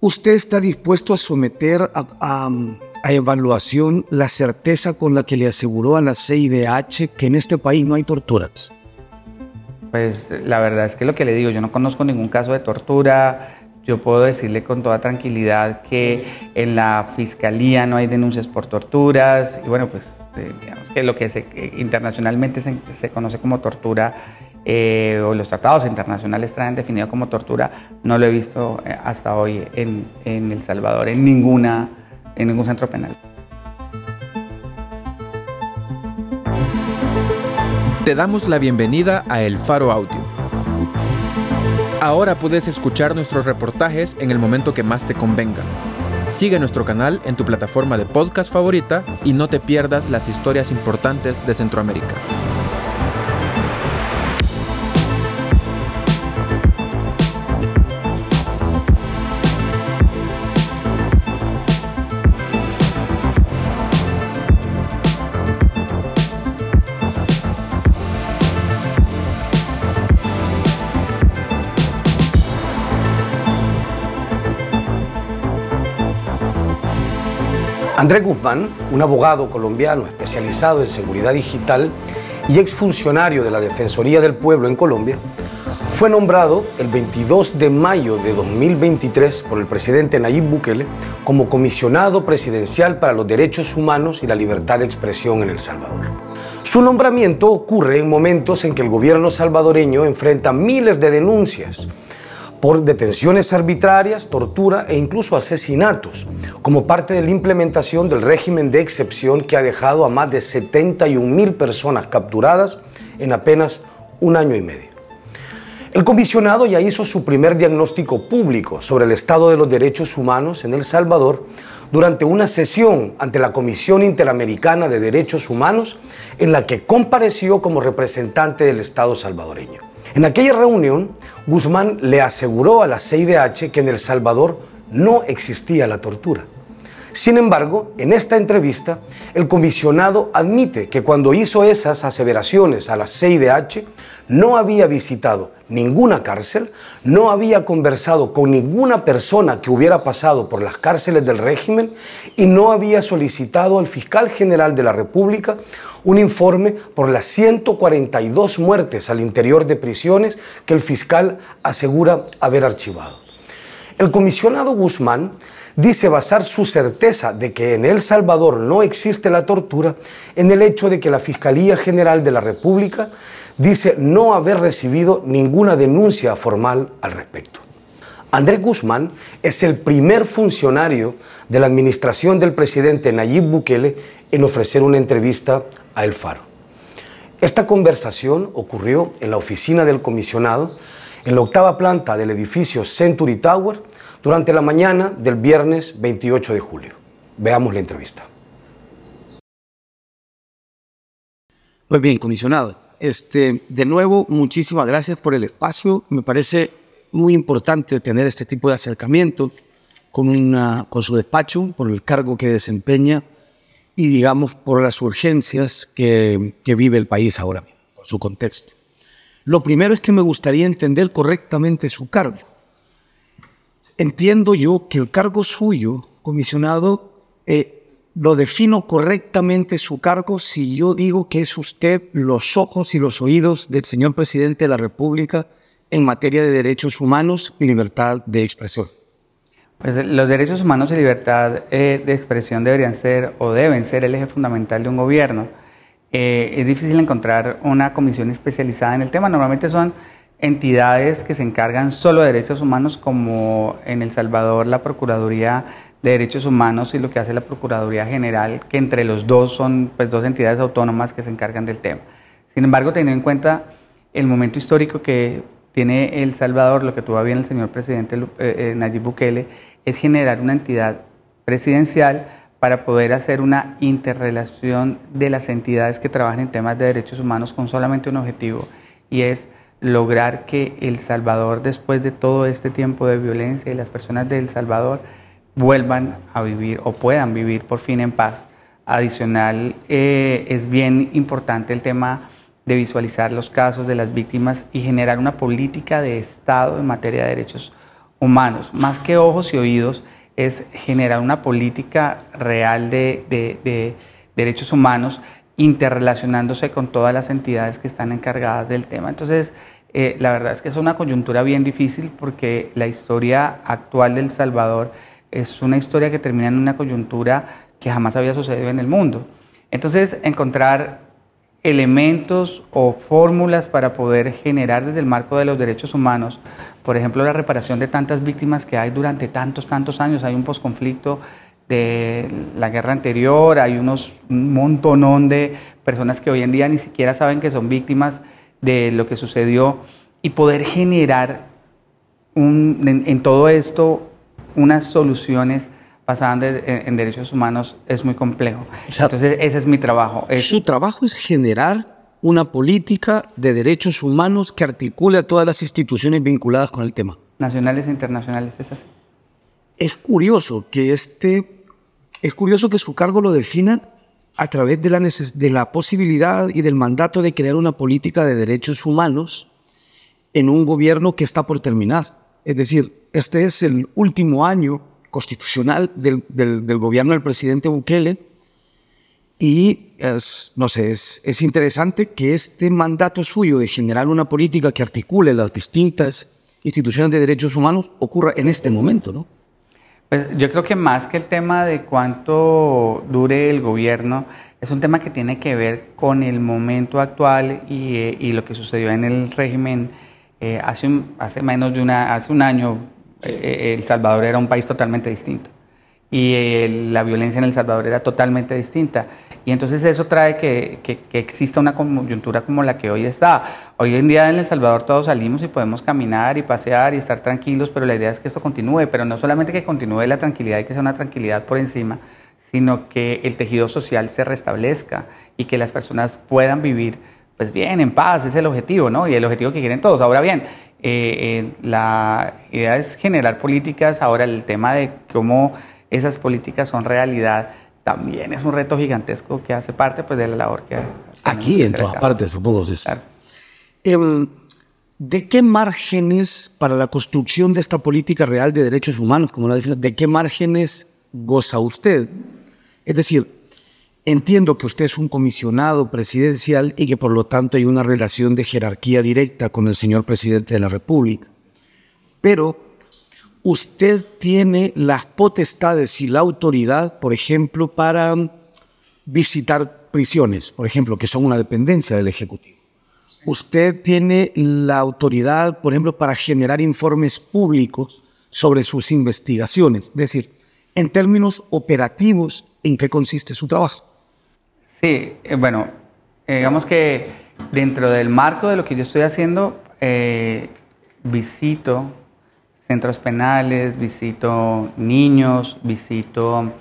¿Usted está dispuesto a someter a, evaluación la certeza con la que le aseguró a la CIDH que en este país no hay torturas? Pues la verdad es que lo que le digo, yo no conozco ningún caso de tortura. Yo puedo decirle con toda tranquilidad que en la fiscalía no hay denuncias por torturas. Y bueno, pues eh, digamos que lo que se, internacionalmente se, se conoce como tortura eh, o los tratados internacionales traen definido como tortura, no lo he visto eh, hasta hoy en, en, El Salvador, en, ninguna, en ningún centro penal. Te damos la bienvenida a El Faro Audio. Ahora puedes escuchar nuestros reportajes en el momento que más te convenga. Sigue nuestro canal en tu plataforma de podcast favorita y no te pierdas las historias importantes de Centroamérica. Andrés Guzmán, un abogado colombiano especializado en seguridad digital y exfuncionario de la Defensoría del Pueblo en Colombia, fue nombrado el 22 de mayo de 2023 por el presidente Nayib Bukele como comisionado presidencial para los derechos humanos y la libertad de expresión en El Salvador. Su nombramiento ocurre en momentos en que el gobierno salvadoreño enfrenta miles de denuncias por detenciones arbitrarias, tortura e incluso asesinatos, como parte de la implementación del régimen de excepción que ha dejado a más de 71 mil personas capturadas en apenas un año y medio. El comisionado ya hizo su primer diagnóstico público sobre el estado de los derechos humanos en El Salvador durante una sesión ante la Comisión Interamericana de Derechos Humanos en la que compareció como representante del Estado salvadoreño. En aquella reunión, Guzmán le aseguró a la CIDH que en El Salvador no existía la tortura. Sin embargo, en esta entrevista, el comisionado admite que cuando hizo esas aseveraciones a la CIDH, no había visitado ninguna cárcel, no había conversado con ninguna persona que hubiera pasado por las cárceles del régimen y no había solicitado al fiscal general de la República un informe por las 142 muertes al interior de prisiones que el fiscal asegura haber archivado. El comisionado Guzmán dice basar su certeza de que en El Salvador no existe la tortura en el hecho de que la Fiscalía General de la República dice no haber recibido ninguna denuncia formal al respecto. Andrés Guzmán es el primer funcionario de la administración del presidente Nayib Bukele en ofrecer una entrevista a El Faro. Esta conversación ocurrió en la oficina del comisionado, en la octava planta del edificio Century Tower, durante la mañana del viernes 28 de julio. Veamos la entrevista. Pues bien, comisionado, este, de nuevo, muchísimas gracias por el espacio. Me parece muy importante tener este tipo de acercamiento con, una, con su despacho, por el cargo que desempeña y, digamos, por las urgencias que, vive el país ahora mismo, su contexto. Lo primero es que me gustaría entender correctamente su cargo. Entiendo yo que el cargo suyo, comisionado, eh, lo defino correctamente su cargo si yo digo que es usted los ojos y los oídos del señor presidente de la República en materia de derechos humanos y libertad de expresión. Pues los derechos humanos y libertad eh, de expresión deberían ser o deben ser el eje fundamental de un gobierno. Eh, es difícil encontrar una comisión especializada en el tema. Normalmente son entidades que se encargan solo de derechos humanos, como en El Salvador la Procuraduría de Derechos Humanos y lo que hace la Procuraduría General, que entre los dos son pues, dos entidades autónomas que se encargan del tema. Sin embargo, teniendo en cuenta el momento histórico que tiene El Salvador, lo que tuvo bien el señor presidente eh, eh, Nayib Bukele, es generar una entidad presidencial para poder hacer una interrelación de las entidades que trabajan en temas de derechos humanos con solamente un objetivo, y es lograr que El Salvador, después de todo este tiempo de violencia y las personas de El Salvador, vuelvan a vivir o puedan vivir por fin en paz. Adicional, eh, es bien importante el tema de visualizar los casos de las víctimas y generar una política de Estado en materia de derechos humanos. Más que ojos y oídos, es generar una política real de, derechos humanos interrelacionándose con todas las entidades que están encargadas del tema. Entonces, eh, la verdad es que es una coyuntura bien difícil porque la historia actual del Salvador es una historia que termina en una coyuntura que jamás había sucedido en el mundo. Entonces, encontrar elementos o fórmulas para poder generar desde el marco de los derechos humanos, por ejemplo, la reparación de tantas víctimas que hay durante tantos, tantos años. Hay un posconflicto de la guerra anterior, hay unos, un montonón de personas que hoy en día ni siquiera saben que son víctimas de lo que sucedió y poder generar en todo esto unas soluciones basadas en, derechos humanos es muy complejo. Entonces, ese es mi trabajo. Su trabajo es generar una política de derechos humanos que articule a todas las instituciones vinculadas con el tema. Nacionales e internacionales, es así. Es curioso que este, es curioso que su cargo lo defina a través de la, posibilidad y del mandato de crear una política de derechos humanos en un gobierno que está por terminar. Es decir, este es el último año constitucional del, gobierno del presidente Bukele y no sé, es, es interesante que este mandato suyo de generar una política que articule las distintas instituciones de derechos humanos ocurra en este momento, ¿no? Pues yo creo que más que el tema de cuánto dure el gobierno, es un tema que tiene que ver con el momento actual y, eh, y lo que sucedió en el régimen eh, hace, hace menos de una, hace un año, eh, El Salvador era un país totalmente distinto y eh, la violencia en El Salvador era totalmente distinta. Y entonces eso trae que, que, exista una coyuntura como la que hoy está. Hoy en día en El Salvador todos salimos y podemos caminar y pasear y estar tranquilos, pero la idea es que esto continúe, pero no solamente que continúe la tranquilidad y que sea una tranquilidad por encima, sino que el tejido social se restablezca y que las personas puedan vivir pues bien, en paz, es el objetivo, ¿no? Y el objetivo que quieren todos. Ahora bien, eh, eh, la idea es generar políticas, ahora el tema de cómo esas políticas son realidad también es un reto gigantesco que hace parte pues, de la labor que... Aquí, en todas partes, supongo. Em, ¿De qué márgenes para la construcción de esta política real de derechos humanos, como la define, de qué márgenes goza usted? Es decir, Entiendo que usted es un comisionado presidencial y que por lo tanto hay una relación de jerarquía directa con el señor presidente de la República. Pero usted tiene las potestades y la autoridad, por ejemplo, para visitar prisiones, por ejemplo, que son una dependencia del Ejecutivo. Usted tiene la autoridad, por ejemplo, para generar informes públicos sobre sus investigaciones. Es decir, en términos operativos, ¿en qué consiste su trabajo? Sí, eh, bueno, eh, digamos que dentro del marco de lo que yo estoy haciendo, eh, visito centros penales, visito niños, visito,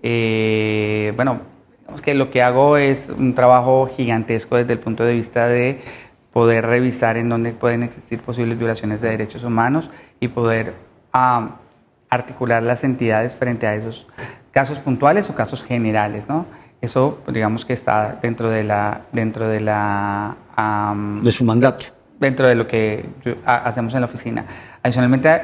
bueno, digamos que lo que hago es un trabajo gigantesco desde el punto de vista de poder revisar en dónde pueden existir posibles violaciones de derechos humanos y poder ah, articular las entidades frente a esos casos puntuales o casos generales, ¿no? Eso, digamos que está dentro de la... Dentro de, la de su mandato. Dentro de lo que hacemos en la oficina. Adicionalmente,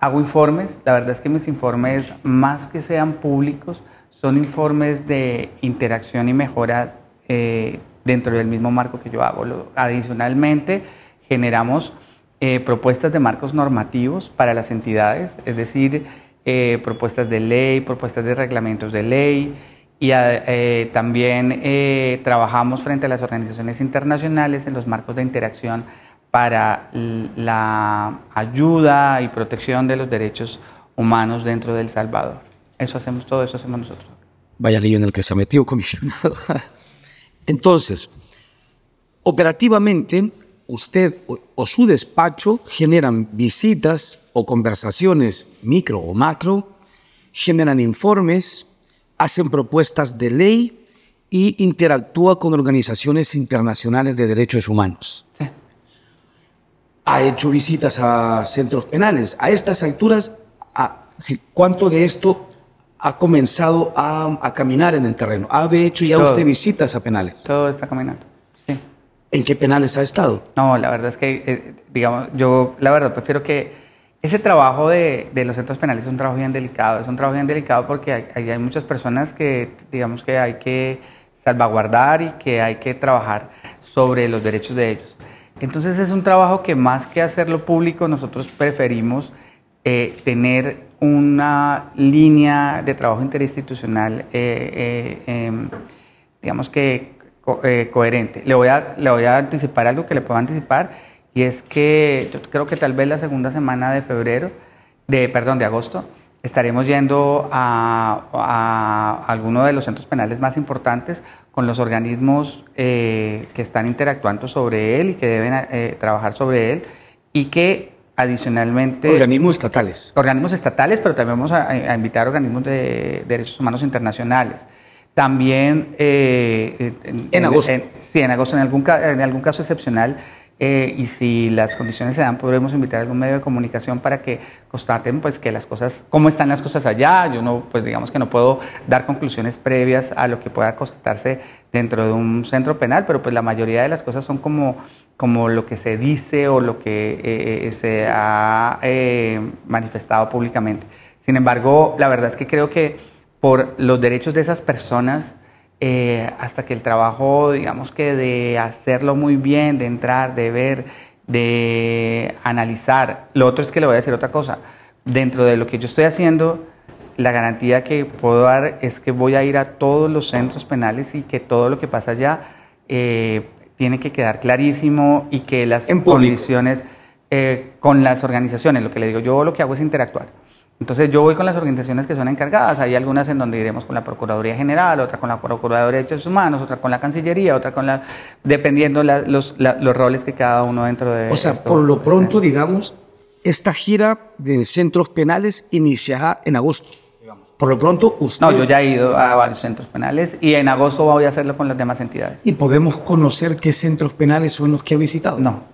hago informes. La verdad es que mis informes, más que sean públicos, son informes de interacción y mejora eh, dentro del mismo marco que yo hago. Adicionalmente, generamos eh, propuestas de marcos normativos para las entidades, es decir, eh, propuestas de ley, propuestas de reglamentos de ley, y eh, también trabajamos frente a las organizaciones internacionales en los marcos de interacción para la ayuda y protección de los derechos humanos dentro de El Salvador. Eso hacemos, todo eso hacemos nosotros. Vaya lío en el que se ha metido comisionado. Entonces, operativamente, usted o su despacho generan visitas o conversaciones micro o macro, generan informes, hacen propuestas de ley y interactúa con organizaciones internacionales de derechos humanos. Ha hecho visitas a centros penales. A estas alturas, ¿cuánto de esto ha comenzado a, caminar en el terreno? ¿Ha hecho ya usted visitas a penales? Todo está caminando, sí. ¿En qué penales ha estado? No, la verdad es que, eh, digamos, yo la verdad prefiero que Ese trabajo de, de, los centros penales es un trabajo bien delicado. Es un trabajo bien delicado porque hay, hay, muchas personas que, digamos, que hay que salvaguardar y que hay que trabajar sobre los derechos de ellos. Entonces es un trabajo que más que hacerlo público, nosotros preferimos eh, tener una línea de trabajo interinstitucional, eh, eh, em, digamos que coherente. Le voy, a, le voy a anticipar algo que le puedo anticipar y es que yo creo que tal vez la segunda semana de febrero, de, perdón, de agosto, estaremos yendo a, a, alguno de los centros penales más importantes con los organismos que están interactuando sobre él y que deben trabajar sobre él y que Adicionalmente... Organismos estatales. Organismos estatales, pero también vamos a, invitar organismos de derechos humanos internacionales. También... Eh, en, agosto. sí, en agosto, en algún, en algún caso excepcional, eh, y si las condiciones se dan, podremos invitar a algún medio de comunicación para que constaten pues, que las cosas, cómo están las cosas allá. Yo no, pues digamos que no puedo dar conclusiones previas a lo que pueda constatarse dentro de un centro penal, pero pues la mayoría de las cosas son como, como lo que se dice o lo que eh, eh, se ha manifestado públicamente. Sin embargo, la verdad es que creo que por los derechos de esas personas, eh, hasta que el trabajo, digamos que de hacerlo muy bien, de entrar, de ver, de analizar. Lo otro es que le voy a decir otra cosa. Dentro de lo que yo estoy haciendo, la garantía que puedo dar es que voy a ir a todos los centros penales y que todo lo que pasa allá eh, tiene que quedar clarísimo y que las condiciones eh, con las organizaciones, lo que le digo, yo lo que hago es interactuar. Entonces yo voy con las organizaciones que son encargadas, hay algunas en donde iremos con la Procuraduría General, otra con la Procuraduría de Derechos Humanos, otra con la Cancillería, otra con la... dependiendo los, los, roles que cada uno dentro de... O sea, por lo pronto, digamos, esta gira de centros penales iniciará en agosto. Por lo pronto, usted... No, yo ya he ido a varios centros penales y en agosto voy a hacerlo con las demás entidades. ¿Y podemos conocer qué centros penales son los que ha visitado? No.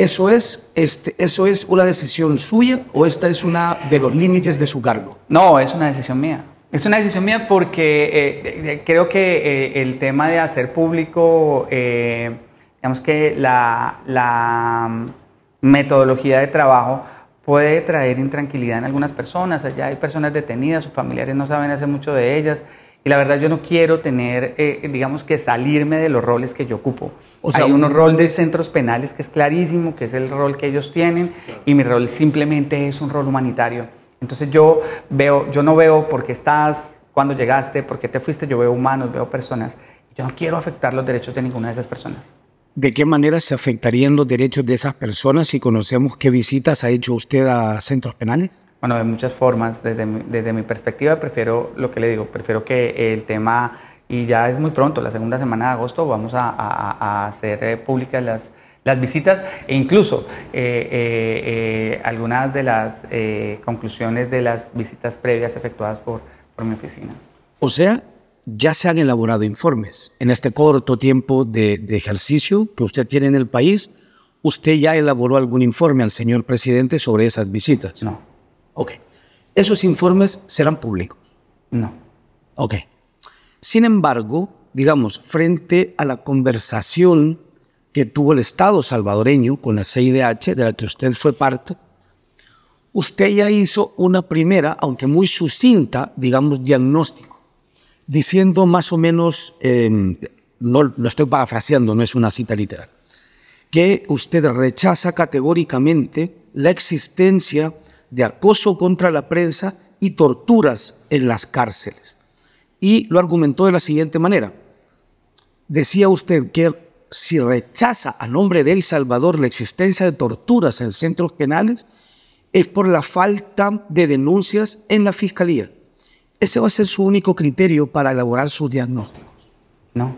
¿Eso es, este, ¿Eso es una decisión suya o esta es una de los límites de su cargo? No, es una decisión mía. Es una decisión mía porque eh, creo que eh, el tema de hacer público, eh, digamos que la, la mm, metodología de trabajo puede traer intranquilidad en algunas personas. Allá hay personas detenidas, sus familiares no saben hacer mucho de ellas. Y la verdad yo no quiero tener, eh, digamos que salirme de los roles que yo ocupo. O sea, Hay un rol de centros penales que es clarísimo, que es el rol que ellos tienen, y mi rol simplemente es un rol humanitario. Entonces yo veo, yo no veo por qué estás, cuando llegaste, por qué te fuiste, yo veo humanos, veo personas. Yo no quiero afectar los derechos de ninguna de esas personas. ¿De qué manera se afectarían los derechos de esas personas si conocemos qué visitas ha hecho usted a centros penales? Bueno, de muchas formas. Desde mi, desde mi perspectiva, prefiero lo que le digo, prefiero que el tema, y ya es muy pronto, la segunda semana de agosto, vamos a, a, hacer eh, públicas las, las visitas e incluso eh, eh, algunas de las conclusiones de las visitas previas efectuadas por, por mi oficina. O sea, ya se han elaborado informes. En este corto tiempo de, de ejercicio que usted tiene en el país, ¿usted ya elaboró algún informe al señor presidente sobre esas visitas? No. Ok. ¿Esos informes serán públicos? No. Ok. Sin embargo, digamos, frente a la conversación que tuvo el Estado salvadoreño con la CIDH, de la que usted fue parte, usted ya hizo una primera, aunque muy sucinta, digamos, diagnóstico, diciendo más o menos, em, no lo estoy parafraseando, no es una cita literal, que usted rechaza categóricamente la existencia de acoso contra la prensa y torturas en las cárceles. Y lo argumentó de la siguiente manera. Decía usted que si rechaza a nombre de El Salvador la existencia de torturas en centros penales, es por la falta de denuncias en la fiscalía. Ese va a ser su único criterio para elaborar sus diagnósticos. No.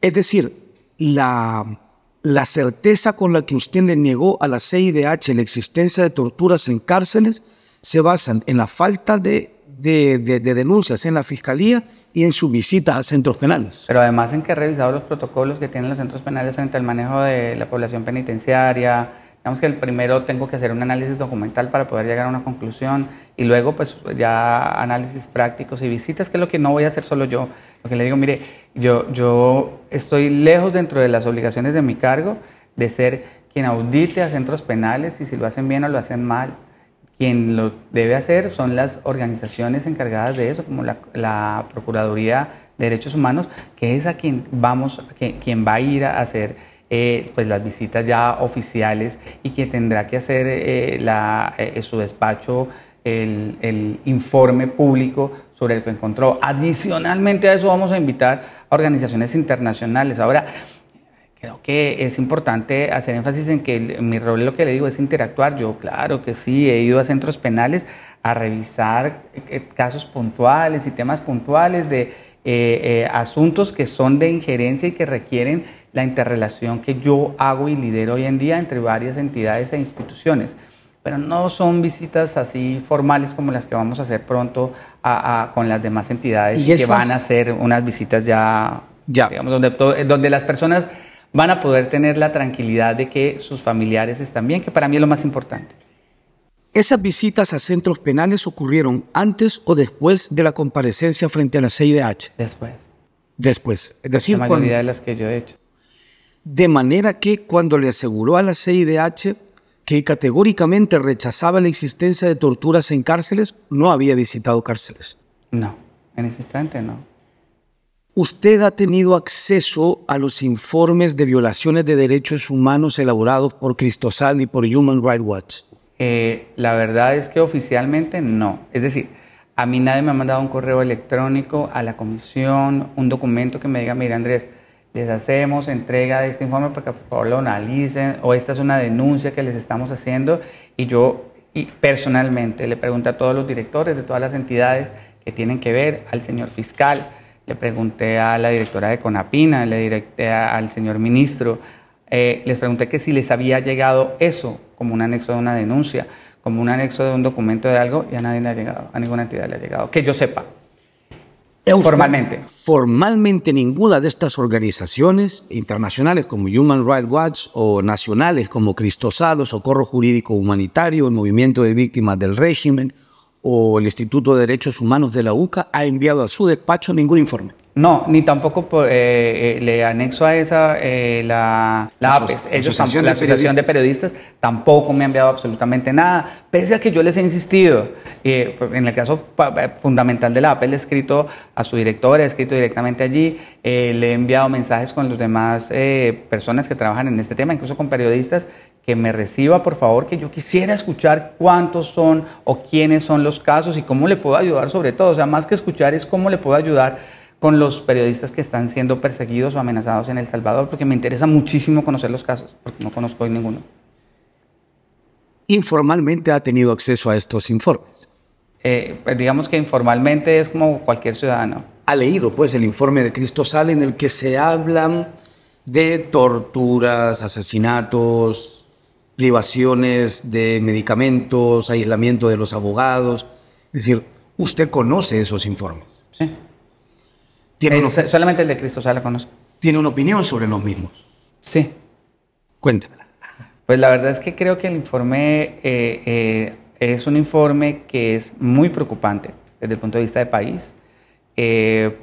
Es decir, la la certeza con la que usted le negó a la CIDH la existencia de torturas en cárceles se basan en la falta de, denuncias en la fiscalía y en su visita a centros penales. Pero además en que he revisado los protocolos que tienen los centros penales frente al manejo de la población penitenciaria, Digamos que el primero tengo que hacer un análisis documental para poder llegar a una conclusión y luego pues ya análisis prácticos y visitas, que es lo que no voy a hacer solo yo. Lo que le digo, mire, yo, yo estoy lejos dentro de las obligaciones de mi cargo de ser quien audite a centros penales y si lo hacen bien o lo hacen mal. Quien lo debe hacer son las organizaciones encargadas de eso, como la, Procuraduría de Derechos Humanos, que es a quien, vamos, quien va a ir a hacer eh, pues las visitas ya oficiales y que tendrá que hacer eh, la, eh, su despacho el, informe público sobre el que encontró. Adicionalmente a eso vamos a invitar a organizaciones internacionales. Ahora, Creo que es importante hacer énfasis en que mi rol, lo que le digo, es interactuar. Yo, claro que sí, he ido a centros penales a revisar casos puntuales y temas puntuales de asuntos que son de injerencia y que requieren la interrelación que yo hago y lidero hoy en día entre varias entidades e instituciones. Pero no son visitas así formales como las que vamos a hacer pronto con las demás entidades que van a hacer unas visitas ya, ya. digamos, donde, donde las personas van a poder tener la tranquilidad de que sus familiares están bien, que para mí es lo más importante. ¿Esas visitas a centros penales ocurrieron antes o después de la comparecencia frente a la CIDH? Después. Después. Es decir, la mayoría de las que yo he hecho. De manera que cuando le aseguró a la CIDH que categóricamente rechazaba la existencia de torturas en cárceles, no había visitado cárceles. No, en ese instante no. ¿Usted ha tenido acceso a los informes de violaciones de derechos humanos elaborados por Cristosal y por Human Rights Watch? Eh, la verdad es que oficialmente no. Es decir, a mí nadie me ha mandado un correo electrónico a la comisión, un documento que me diga, mira Andrés, les hacemos entrega de este informe para que por favor lo analicen, o esta es una denuncia que les estamos haciendo. Y yo y personalmente le pregunto a todos los directores de todas las entidades que tienen que ver, al señor fiscal, le pregunté a la directora de Conapina, le directé al señor ministro, eh, les pregunté que si les había llegado eso como un anexo de una denuncia, como un anexo de un documento de algo, y a nadie le ha llegado, a ninguna entidad le ha llegado, que yo sepa. Formalmente. Formalmente ninguna de estas organizaciones internacionales como Human Rights Watch o nacionales como Cristosal o Socorro Jurídico Humanitario, el Movimiento de Víctimas del Régimen o el Instituto de Derechos Humanos de la UCA ha enviado a su despacho ningún informe. No, ni tampoco eh, eh, le anexo a esa eh, la, la APES, ellos tampoco, la Asociación de Periodistas tampoco me ha enviado absolutamente nada, pese a que yo les he insistido. Pues, en el caso fundamental de la APES, le he escrito a su directora, he escrito directamente allí, le he enviado mensajes con los demás personas que trabajan en este tema, incluso con periodistas, que me reciba, por favor, que yo quisiera escuchar cuántos son o quiénes son los casos y cómo le puedo ayudar sobre todo. O sea, más que escuchar es cómo le puedo ayudar con los periodistas que están siendo perseguidos o amenazados en El Salvador, porque me interesa muchísimo conocer los casos, porque no conozco hoy ninguno. ¿Informalmente ha tenido acceso a estos informes? Eh, pues digamos que informalmente es como cualquier ciudadano. Ha leído pues el informe de Cristo Sal en el que se hablan de torturas, asesinatos, privaciones de medicamentos, aislamiento de los abogados. Es decir, usted conoce esos informes. Sí. ¿Tiene eh, solamente el de Cristo Sala conozco. ¿Tiene una opinión sobre los mismos? Sí. Cuéntemela. Pues la verdad es que creo que el informe eh, eh, es un informe que es muy preocupante desde el punto de vista del país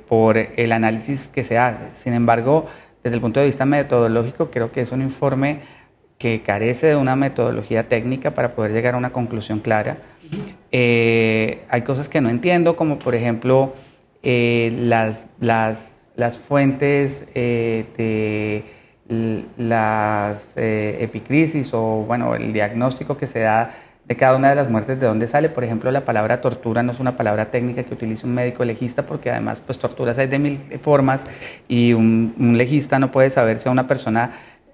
por el análisis que se hace. Sin embargo, desde el punto de vista metodológico, creo que es un informe que carece de una metodología técnica para poder llegar a una conclusión clara. Eh, hay cosas que no entiendo, como por ejemplo eh, las, las, las, fuentes eh, de las epicrisis o bueno, el diagnóstico que se da de cada una de las muertes, de dónde sale. Por ejemplo, la palabra tortura no es una palabra técnica que utilice un médico legista, porque además, pues torturas hay de mil formas y un, un legista no puede saber si a una persona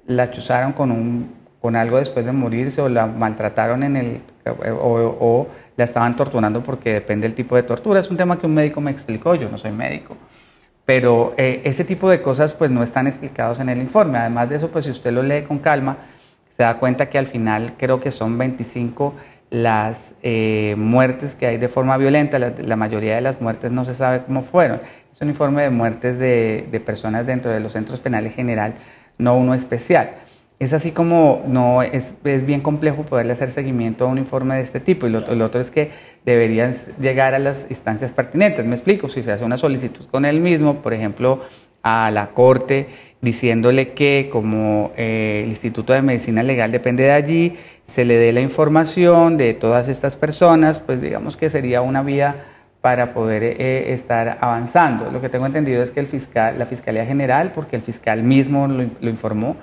la chuzaron con, un, con algo después de morirse o la maltrataron en el, o, la estaban torturando porque depende del tipo de tortura. Es un tema que un médico me explicó, yo no soy médico. Pero eh, ese tipo de cosas pues no están explicados en el informe. Además de eso, pues si usted lo lee con calma, se da cuenta que al final creo que son 25 las eh, muertes que hay de forma violenta. La, mayoría de las muertes no se sabe cómo fueron. Es un informe de muertes de, de personas dentro de los centros penales general no uno especial. Es así como no es, es bien complejo poderle hacer seguimiento a un informe de este tipo. Y lo, otro es que deberían llegar a las instancias pertinentes. Me explico, si se hace una solicitud con él mismo, por ejemplo, a la Corte diciéndole que como eh, el Instituto de Medicina Legal depende de allí, se le dé la información de todas estas personas, pues digamos que sería una vía para poder eh, estar avanzando. Lo que tengo entendido es que el fiscal, la Fiscalía General, porque el fiscal mismo lo, informó,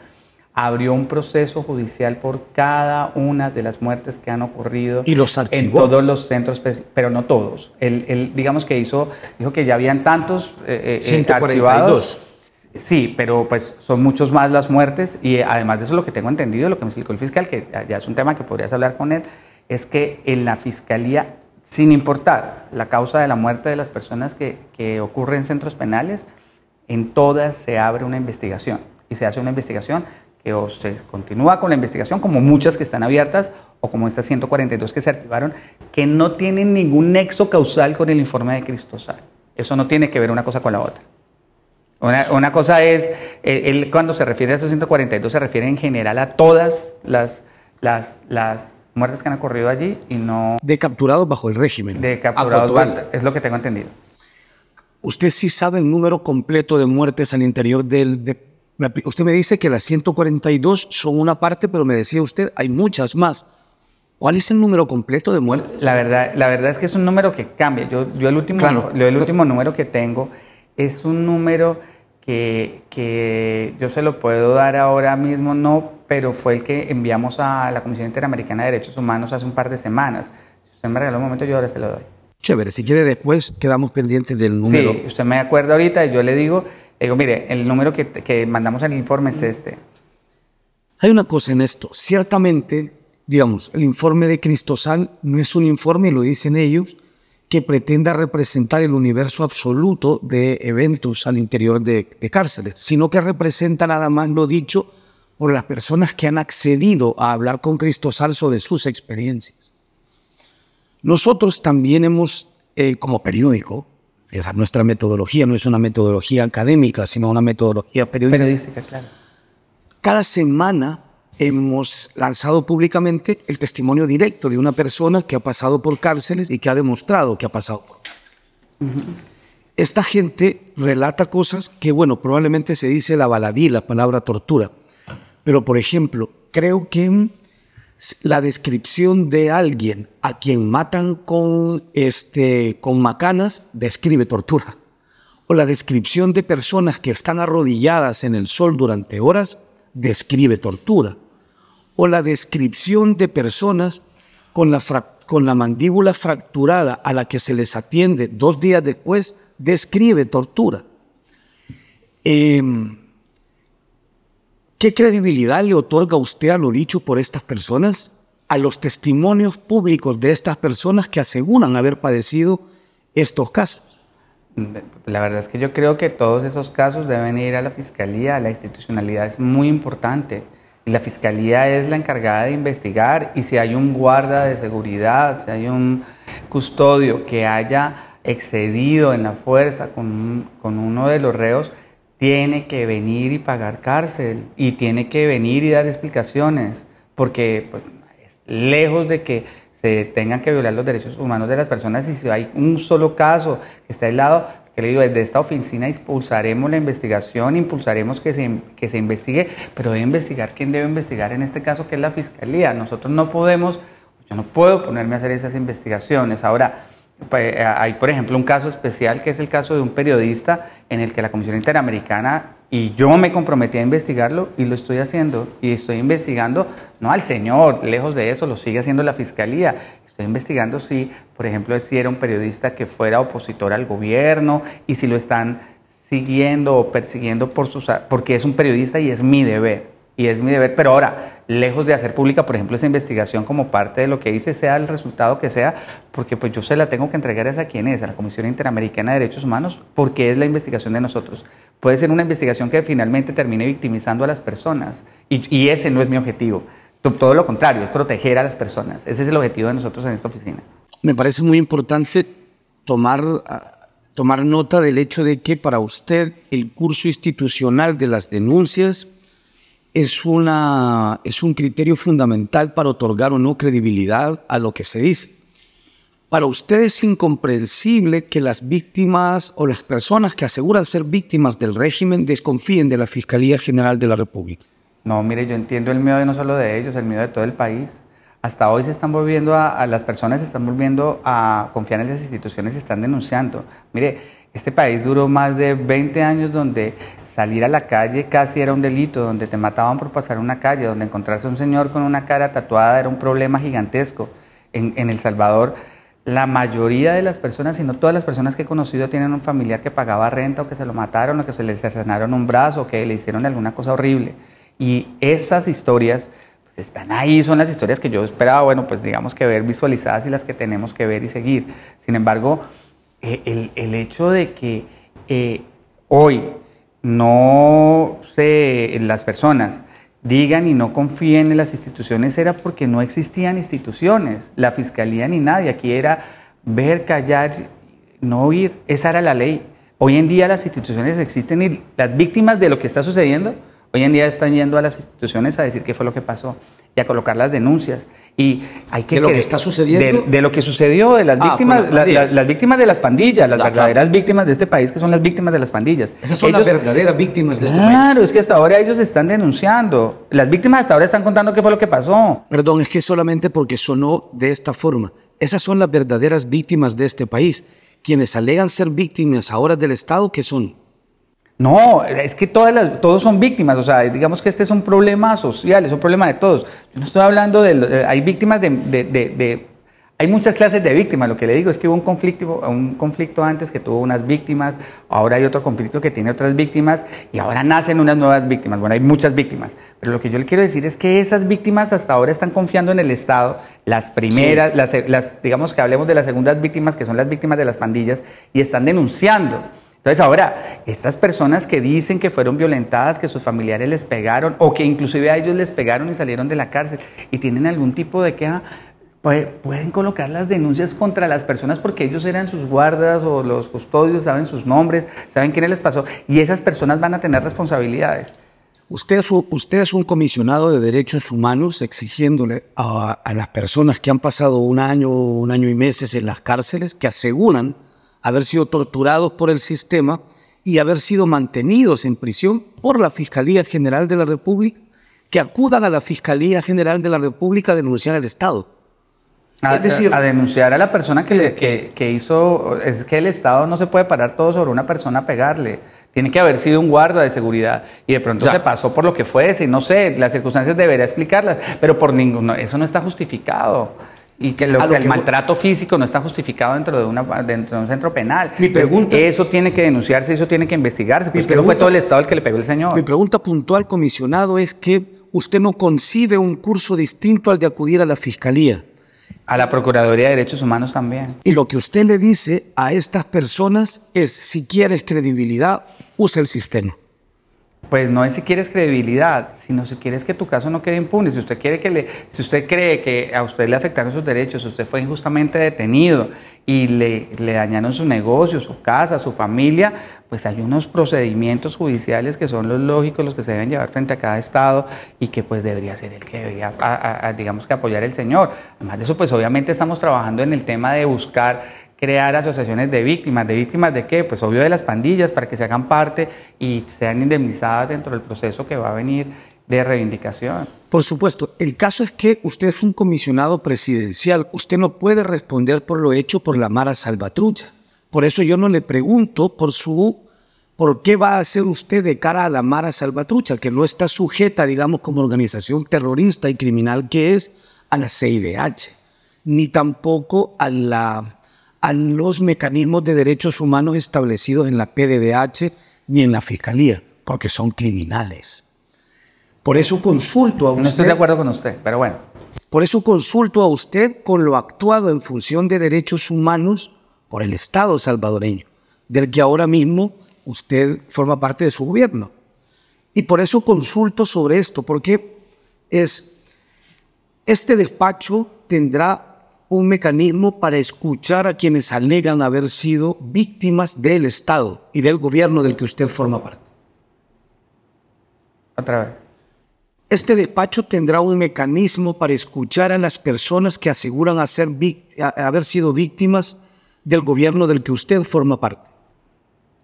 abrió un proceso judicial por cada una de las muertes que han ocurrido y los en todos los centros, pues, pero no todos. Él, digamos que hizo, dijo que ya habían tantos eh, eh archivados. Sí, pero pues son muchos más las muertes y además de eso lo que tengo entendido, lo que me explicó el fiscal, que ya es un tema que podrías hablar con él, es que en la fiscalía sin importar la causa de la muerte de las personas que, que ocurre en centros penales, en todas se abre una investigación y se hace una investigación que o se continúa con la investigación, como muchas que están abiertas, o como estas 142 que se archivaron, que no tienen ningún nexo causal con el informe de Cristosal. Eso no tiene que ver una cosa con la otra. Una, una cosa es, él, cuando se refiere a esos 142 se refiere en general a todas las, las, las muertes que han ocurrido allí y no... De capturados bajo el régimen. De capturados, es lo que tengo entendido. ¿Usted sí sabe el número completo de muertes al interior del... usted me dice que las 142 son una parte, pero me decía usted, hay muchas más. ¿Cuál es el número completo de muertes? La verdad, la verdad es que es un número que cambia. Yo, yo el, último, el último número que tengo es un número que, que yo se lo puedo dar ahora mismo, no pero fue el que enviamos a la Comisión Interamericana de Derechos Humanos hace un par de semanas. Si usted me regaló un momento, yo ahora se lo doy. Chévere, si quiere después quedamos pendientes del número. Sí, usted me acuerda ahorita y yo le digo, digo, mire, el número que, que mandamos en el informe es este. Hay una cosa en esto, ciertamente, digamos, el informe de Cristosal no es un informe, lo dicen ellos, que pretenda representar el universo absoluto de eventos al interior de, de cárceles, sino que representa nada más lo dicho por las personas que han accedido a hablar con Cristosal sobre sus experiencias. Nosotros también hemos, eh, como periódico, nuestra metodología no es una metodología académica, sino una metodología periodística. Periodística, claro. Cada semana hemos lanzado públicamente el testimonio directo de una persona que ha pasado por cárceles y que ha demostrado que ha pasado por cárceles. Esta gente relata cosas que, bueno, probablemente se dice la baladí, la palabra tortura, pero, por ejemplo, creo que la descripción de alguien a quien matan con, este, con macanas describe tortura. O la descripción de personas que están arrodilladas en el sol durante horas describe tortura. O la descripción de personas con la, con la mandíbula fracturada a la que se les atiende dos días después describe tortura. Eh, ¿Qué credibilidad le otorga usted a lo dicho por estas personas, a los testimonios públicos de estas personas que aseguran haber padecido estos casos? La verdad es que yo creo que todos esos casos deben ir a la fiscalía, la institucionalidad es muy importante. La fiscalía es la encargada de investigar y si hay un guarda de seguridad, si hay un custodio que haya excedido en la fuerza con, con uno de los reos, tiene que venir y pagar cárcel y tiene que venir y dar explicaciones, porque pues, lejos de que se tengan que violar los derechos humanos de las personas y si hay un solo caso que está aislado, que le digo, desde esta oficina impulsaremos la investigación, impulsaremos que se, que se investigue, pero debe investigar quién debe investigar en este caso, que es la Fiscalía. Nosotros no podemos, yo no puedo ponerme a hacer esas investigaciones. Ahora, hay, por ejemplo, un caso especial que es el caso de un periodista en el que la Comisión Interamericana y yo me comprometí a investigarlo y lo estoy haciendo y estoy investigando no al señor, lejos de eso, lo sigue haciendo la fiscalía. Estoy investigando si, por ejemplo, si era un periodista que fuera opositor al gobierno y si lo están siguiendo o persiguiendo por sus, porque es un periodista y es mi deber y es mi deber, pero ahora, lejos de hacer pública, por ejemplo, esa investigación como parte de lo que hice, sea el resultado que sea, porque pues yo se la tengo que entregar a quien es, a la Comisión Interamericana de Derechos Humanos, porque es la investigación de nosotros. Puede ser una investigación que finalmente termine victimizando a las personas, y, ese no es mi objetivo. Todo lo contrario, es proteger a las personas. Ese es el objetivo de nosotros en esta oficina. Me parece muy importante tomar, ah, tomar nota del hecho de que para usted el curso institucional de las denuncias es, una, es un criterio fundamental para otorgar o no credibilidad a lo que se dice. Para usted es incomprensible que las víctimas o las personas que aseguran ser víctimas del régimen desconfíen de la Fiscalía General de la República. No, mire, yo entiendo el miedo no solo de ellos, el miedo de todo el país. Hasta hoy se están volviendo a, las personas se están volviendo a confiar en las instituciones y están denunciando. Mire, este país duró más de 20 años donde salir a la calle casi era un delito, donde te mataban por pasar una calle, donde encontrarse un señor con una cara tatuada era un problema gigantesco. En, en El Salvador, la mayoría de las personas, si no todas las personas que he conocido, tienen un familiar que pagaba renta o que se lo mataron o que se le cercenaron un brazo o que le hicieron alguna cosa horrible. Y esas historias pues, están ahí, son las historias que yo esperaba, bueno, pues digamos que ver visualizadas y las que tenemos que ver y seguir. Sin embargo, eh, el, el, hecho de que eh, hoy no se, las personas digan y no confíen en las instituciones era porque no existían instituciones, la fiscalía ni nadie. Aquí era ver, callar, no oír. Esa era la ley. Hoy en día las instituciones existen y las víctimas de lo que está sucediendo Hoy en día están yendo a las instituciones a decir qué fue lo que pasó y a colocar las denuncias. Y hay que ¿De lo que está sucediendo? De, de, lo que sucedió, de las Ah, víctimas, las la- la- las víctimas de las pandillas, las Ah, verdaderas víctimas de este país, que son las víctimas de las pandillas. Esas son Ellos- las verdaderas víctimas de este país. Claro, es que hasta ahora ellos están denunciando. Las víctimas hasta ahora están contando qué fue lo que pasó. Perdón, es que solamente porque sonó de esta forma. Esas son las verdaderas víctimas de este país. Quienes alegan ser víctimas ahora del Estado, que son? No, es que todas las, todos son víctimas, o sea, digamos que este es un problema social, es un problema de todos. Yo no estoy hablando de, de- hay víctimas de, de- de- de- hay muchas clases de víctimas, lo que le digo es que hubo un conflicto, un conflicto antes que tuvo unas víctimas, ahora hay otro conflicto que tiene otras víctimas y ahora nacen unas nuevas víctimas, bueno, hay muchas víctimas, pero lo que yo le quiero decir es que esas víctimas hasta ahora están confiando en el Estado, las primeras, las, las- digamos que hablemos de las segundas víctimas, que son las víctimas de las pandillas, y están denunciando. Entonces ahora, estas personas que dicen que fueron violentadas, que sus familiares les pegaron o que inclusive a ellos les pegaron y salieron de la cárcel y tienen algún tipo de queja, pues, pueden colocar las denuncias contra las personas porque ellos eran sus guardas o los custodios, saben sus nombres, saben quiénes les pasó y esas personas van a tener responsabilidades. Usted es, usted es un comisionado de derechos humanos exigiéndole a las personas que han pasado un año, un año y meses en las cárceles, que aseguran haber sido torturados por el sistema y haber sido mantenidos en prisión por la Fiscalía General de la República, que acudan a la Fiscalía General de la República a denunciar al Estado. A, Es decir- a denunciar a la persona que, le- que, que hizo, es que el Estado no se puede parar todo sobre una persona a pegarle. Tiene que haber sido un guarda de seguridad y de pronto Ya. se pasó por lo que fuese, no sé, las circunstancias debería explicarlas, pero por ninguno, eso no está justificado. Y que, lo- el que maltrato físico no está justificado dentro de, una, dentro de un centro penal. Mi pregunta- eso tiene que denunciarse, eso tiene que investigarse, pues Mi que no fue todo el Estado el que le pegó el señor. Mi pregunta puntual, comisionado, es que usted no concibe un curso distinto al de acudir a la Fiscalía. A la Procuraduría de Derechos Humanos también. Y lo que usted le dice a estas personas es, si quieres credibilidad, usa el sistema. Pues no es si quieres credibilidad, sino si quieres que tu caso no quede impune. Si usted quiere que le, si usted cree que a usted le afectaron sus derechos, usted fue injustamente detenido y le, le dañaron su negocio, su casa, su familia, pues hay unos procedimientos judiciales que son los lógicos, los que se deben llevar frente a cada estado y que pues debería ser el que debería, digamos que apoyar el señor. Además de eso, pues obviamente estamos trabajando en el tema de buscar crear asociaciones de víctimas. ¿De víctimas de qué? Pues obvio de las pandillas para que se hagan parte y sean indemnizadas dentro del proceso que va a venir de reivindicación. Por supuesto, el caso es que usted es un comisionado presidencial. Usted no puede responder por lo hecho por la Mara Salvatrucha. Por eso yo no le pregunto por su por qué va a hacer usted de cara a la Mara Salvatrucha, que no está sujeta, digamos, como organización terrorista y criminal que es, a la CIDH, ni tampoco a, la, a los mecanismos de derechos humanos establecidos en la PDDH ni en la Fiscalía, porque son criminales. Por eso consulto a usted. No estoy de acuerdo con usted, pero bueno. Por eso consulto a usted con lo actuado en función de derechos humanos por el Estado salvadoreño, del que ahora mismo usted forma parte de su gobierno. Y por eso consulto sobre esto, porque es, este despacho tendrá un mecanismo para escuchar a quienes alegan haber sido víctimas del Estado y del gobierno del que usted forma parte. Otra vez. Este despacho tendrá un mecanismo para escuchar a las personas que aseguran haber sido víctimas del gobierno del que usted forma parte.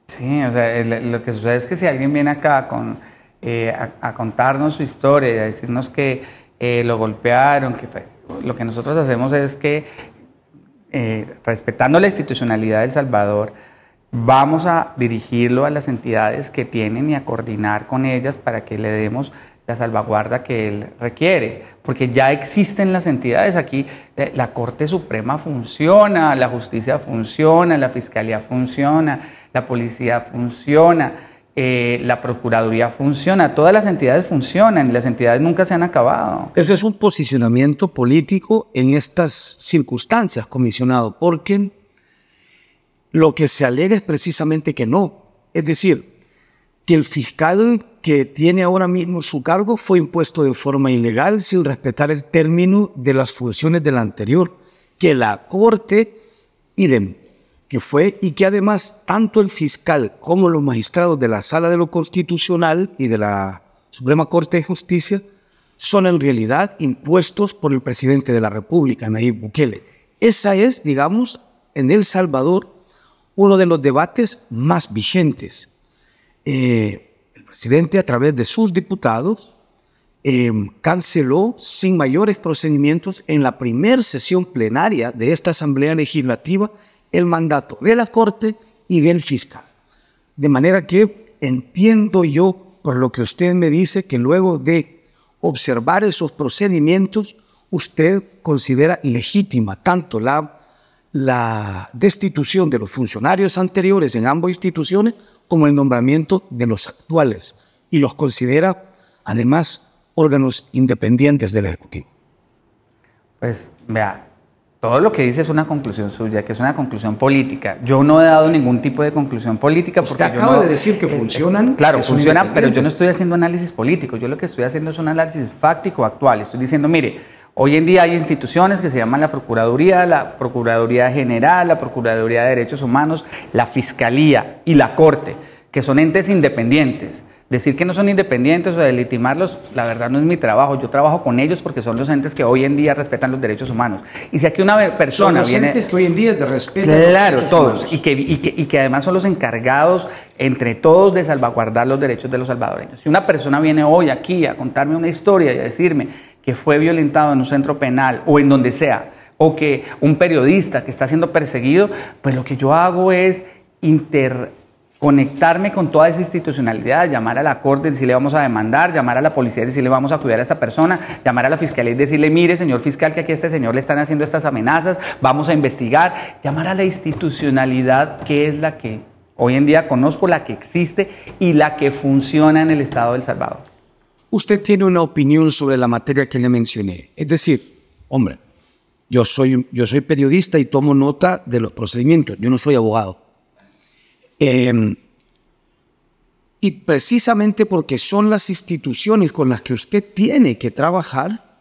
Sí, o sea, lo que sucede es que si alguien viene acá con, eh, a, contarnos su historia y a decirnos que eh, lo golpearon, que lo que nosotros hacemos es que, eh, respetando la institucionalidad del Salvador, vamos a dirigirlo a las entidades que tienen y a coordinar con ellas para que le demos la salvaguarda que él requiere, porque ya existen las entidades aquí, la Corte Suprema funciona, la justicia funciona, la Fiscalía funciona, la policía funciona, eh, la Procuraduría funciona, todas las entidades funcionan las entidades nunca se han acabado. Ese es un posicionamiento político en estas circunstancias, comisionado, porque lo que se alega es precisamente que no. Es decir, que el fiscal que tiene ahora mismo su cargo fue impuesto de forma ilegal sin respetar el término de las funciones del anterior, que la Corte, idem, fue y que además tanto el fiscal como los magistrados de la Sala de lo Constitucional y de la Suprema Corte de Justicia son en realidad impuestos por el presidente de la República, Nayib Bukele. Esa es, digamos, en El Salvador uno de los debates más vigentes eh, el presidente a través de sus diputados eh, canceló sin mayores procedimientos en la primera sesión plenaria de esta Asamblea Legislativa el mandato de la Corte y del fiscal. De manera que entiendo yo, por lo que usted me dice, que luego de observar esos procedimientos, usted considera legítima tanto la, destitución de los funcionarios anteriores en ambas instituciones como el nombramiento de los actuales y los considera además órganos independientes del Ejecutivo. Pues vea, todo lo que dice es una conclusión suya, que es una conclusión política. Yo no he dado ningún tipo de conclusión política porque Usted acaba de decir que funcionan. claro, funciona, pero yo no estoy haciendo análisis político. Yo lo que estoy haciendo es un análisis fáctico actual. Estoy diciendo, mire, Hoy en día hay instituciones que se llaman la Procuraduría, la Procuraduría General, la Procuraduría de Derechos Humanos, la Fiscalía y la Corte, que son entes independientes. Decir que no son independientes o legitimarlos, la verdad no es mi trabajo. Yo trabajo con ellos porque son los entes que hoy en día respetan los derechos humanos. Y si aquí una persona son los entes que hoy en día te respetan claro, todos. Y que, y, que, y que además son los encargados entre todos de salvaguardar los derechos de los salvadoreños. Si una persona viene hoy aquí a contarme una historia y a decirme que fue violentado en un centro penal o en donde sea, o que un periodista que está siendo perseguido, pues lo que yo hago es interconectarme con toda esa institucionalidad, llamar a la corte, decirle vamos a demandar, llamar a la policía, decirle vamos a cuidar a esta persona, llamar a la fiscalía y decirle, mire, señor fiscal, que aquí a este señor le están haciendo estas amenazas, vamos a investigar, llamar a la institucionalidad que es la que hoy en día conozco, la que existe y la que funciona en el Estado del Salvador usted tiene una opinión sobre la materia que le mencioné. Es decir, hombre, yo soy, yo soy periodista y tomo nota de los procedimientos, yo no soy abogado. Em, y precisamente porque son las instituciones con las que usted tiene que trabajar,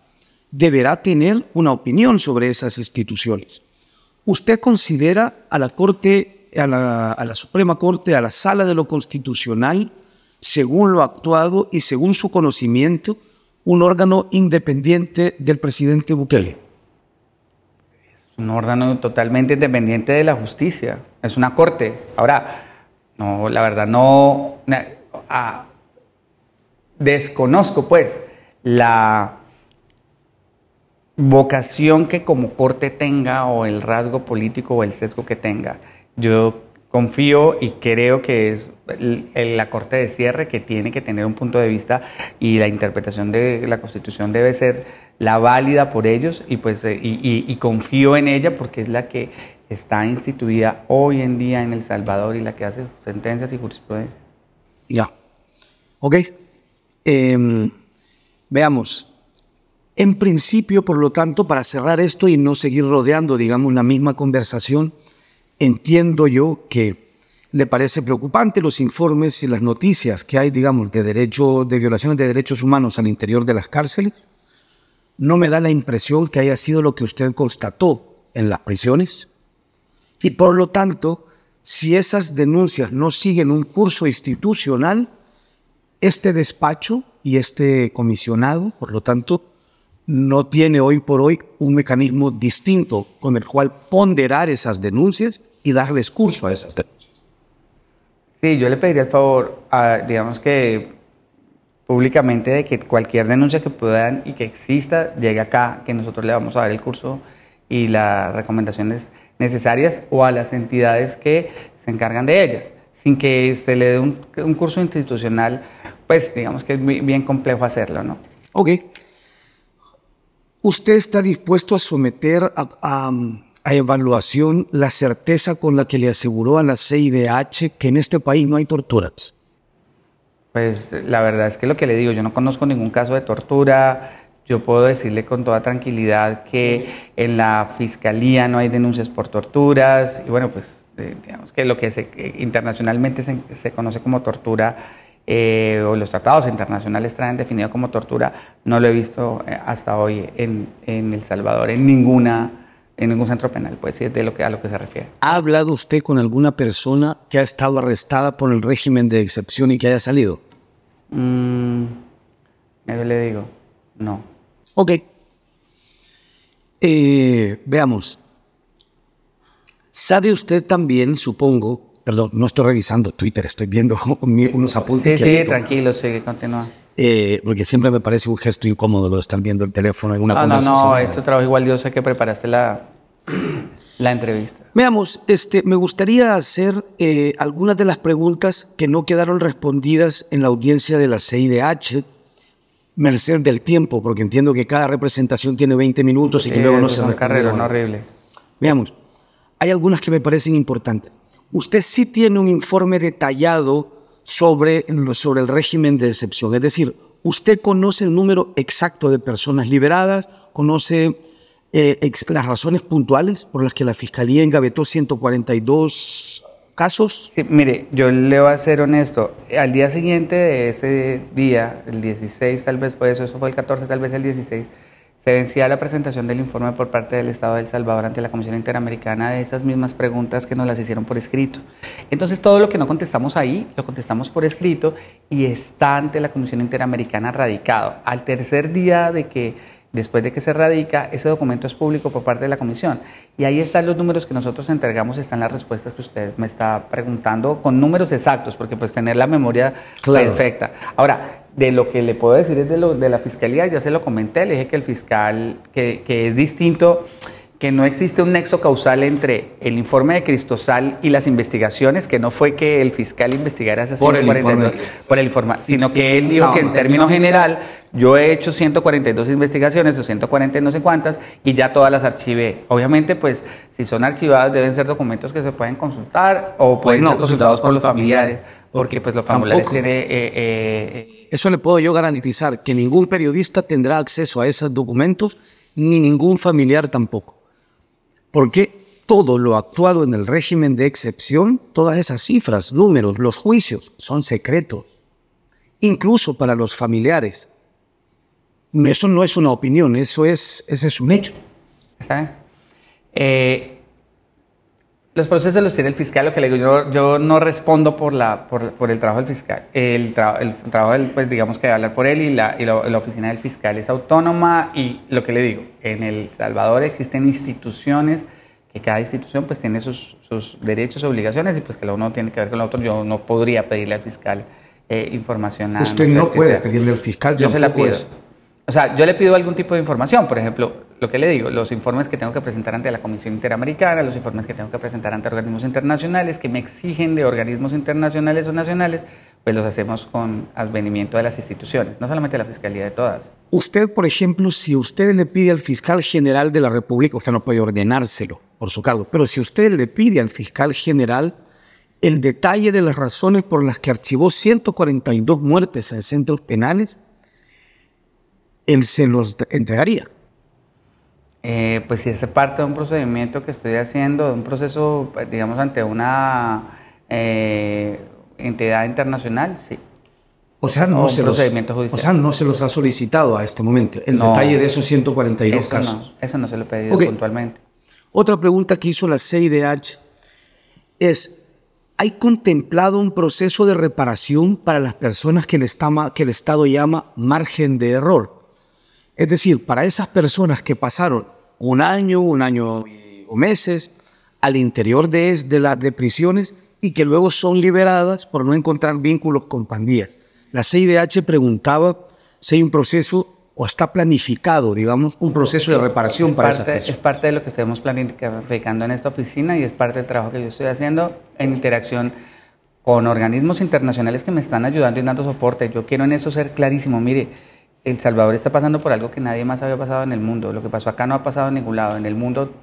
deberá tener una opinión sobre esas instituciones. ¿Usted considera a la Corte, a la, a la Suprema Corte, a la Sala de lo Constitucional, según lo actuado y según su conocimiento, un órgano independiente del presidente Bukele. Un órgano totalmente independiente de la justicia, es una corte. Ahora, no, la verdad no desconozco pues la vocación que como corte tenga o el rasgo político o el sesgo que tenga. Yo confío y creo que es la Corte de Cierre que tiene que tener un punto de vista y la interpretación de la Constitución debe ser la válida por ellos y pues eh, y, confío en ella porque es la que está instituida hoy en día en El Salvador y la que hace sentencias y jurisprudencia. Ya. Ok. Em, veamos. En principio, por lo tanto, para cerrar esto y no seguir rodeando, digamos, la misma conversación, entiendo yo que le parece preocupante los informes y las noticias que hay, digamos, de derecho, de violaciones de derechos humanos al interior de las cárceles. No me da la impresión que haya sido lo que usted constató en las prisiones. Y por lo tanto, si esas denuncias no siguen un curso institucional, Este despacho y este comisionado, por lo tanto, no tiene hoy por hoy un mecanismo distinto con el cual ponderar esas denuncias y darles curso a esas denuncias. Sí, yo le pediría el favor, a, digamos que públicamente, de que cualquier denuncia que puedan y que exista llegue acá, que nosotros le vamos a dar el curso y las recomendaciones necesarias o a las entidades que se encargan de ellas, sin que se le dé un, un curso institucional, pues digamos que es bien complejo hacerlo, ¿no? Ok. ¿Usted está dispuesto a someter a, evaluación la certeza con la que le aseguró a la CIDH que en este país no hay torturas? Pues la verdad es que lo que le digo, yo no conozco ningún caso de tortura. Yo puedo decirle con toda tranquilidad que en la fiscalía no hay denuncias por torturas. Y bueno, pues eh, digamos que lo que se, internacionalmente se conoce como tortura eh, o los tratados internacionales traen definido como tortura, no lo he visto eh, hasta hoy en, en, El Salvador, en ninguna en ningún centro penal, pues sí, es de lo que, a lo que se refiere. ¿Ha hablado usted con alguna persona que ha estado arrestada por el régimen de excepción y que haya salido? Mm, yo le digo, no. Ok. Eh, veamos. ¿Sabe usted también, supongo, Perdón, no estoy revisando Twitter, estoy viendo unos apuntes. Sí, sí, tranquilo, sigue, continúa. Eh, porque siempre me parece un gesto incómodo lo de estar viendo el teléfono en una ah. No, no, este trabajo igual yo sé que preparaste la, la entrevista. Veamos, este, me gustaría hacer eh, algunas de las preguntas que no quedaron respondidas en la audiencia de la CIDH, merced del tiempo, porque entiendo que cada representación tiene 20 minutos y que luego no se... Carrera, no horrible. Veamos, hay algunas que me parecen importantes usted sí tiene un informe detallado sobre, sobre el régimen de excepción. Es decir, usted conoce el número exacto de personas liberadas, conoce eh, las razones puntuales por las que la Fiscalía engavetó 142 casos. Mire, yo le voy a ser honesto. Al día siguiente de ese día, el 16 tal vez fue eso, eso fue el 14, tal vez el 16, se vencía la presentación del informe por parte del Estado de El Salvador ante la Comisión Interamericana de esas mismas preguntas que nos las hicieron por escrito. Entonces todo lo que no contestamos ahí, lo contestamos por escrito y está ante la Comisión Interamericana radicado. Al tercer día de que Después de que se radica, ese documento es público por parte de la comisión. Y ahí están los números que nosotros entregamos, están las respuestas que usted me está preguntando, con números exactos, porque pues tener la memoria perfecta. Ahora, de lo que le puedo decir es de, lo, de la fiscalía, ya se lo comenté, le dije que el fiscal, que, que es distinto que no existe un nexo causal entre el informe de Cristosal y las investigaciones, que no fue que el fiscal investigara esas por 142, por el informe, sino que él dijo que en términos general yo he hecho 142 investigaciones o 140 no sé cuántas y ya todas las archivé. Obviamente, pues si son archivadas deben ser documentos que se pueden consultar o pueden ser consultados por los familiares, porque pues los familiares tienen... Eh, eh, eh, Eso le puedo yo garantizar, que ningún periodista tendrá acceso a esos documentos, ni ningún familiar tampoco porque todo lo actuado en el régimen de excepción, todas esas cifras, números, los juicios, son secretos, incluso para los familiares. Eso no es una opinión, eso es, ese es un hecho. Está bien. Eh, los procesos los tiene el fiscal, lo que le digo, yo, no respondo por, la, por, el trabajo del fiscal. El, el trabajo, del, pues digamos que hablar por él y, la, y la, oficina del fiscal es autónoma y lo que le digo, en El Salvador existen instituciones que cada institución pues tiene sus, sus derechos, obligaciones y pues que lo uno tiene que ver con lo otro. Yo no podría pedirle al fiscal eh, información. Usted no, puede pedirle al fiscal. Yo se la pido. O sea, yo le pido algún tipo de información, por ejemplo, lo que le digo, los informes que tengo que presentar ante la Comisión Interamericana, los informes que tengo que presentar ante organismos internacionales que me exigen de organismos internacionales o nacionales, pues los hacemos con advenimiento de las instituciones, no solamente la Fiscalía de todas. Usted, por ejemplo, si usted le pide al fiscal general de la República, usted no puede ordenárselo por su cargo, pero si usted le pide al fiscal general el detalle de las razones por las que archivó 142 muertes en centros penales, él se los entregaría. Eh, pues si es parte de un procedimiento que estoy haciendo, de un proceso, pues, digamos, ante una eh, entidad internacional, sí. O sea, no se los, o sea, no se los ha solicitado a este momento, el detalle de esos 142 casos. No, eso no se lo he pedido puntualmente. Otra pregunta que hizo la CIDH es, ¿hay contemplado un proceso de reparación para las personas que el, que el Estado llama margen de error? Es decir, para esas personas que pasaron un año, un año o meses al interior de, de las de prisiones y que luego son liberadas por no encontrar vínculos con pandillas. La CIDH preguntaba si hay un proceso o está planificado, digamos, un proceso de reparación para parte, Es parte de lo que estamos planificando en esta oficina y es parte del trabajo que yo estoy haciendo en interacción con organismos internacionales que me están ayudando y dando soporte. Yo quiero en eso ser clarísimo. Mire, El Salvador está pasando por algo que nadie más había pasado en el mundo. Lo que pasó acá no ha pasado en ningún lado. En el mundo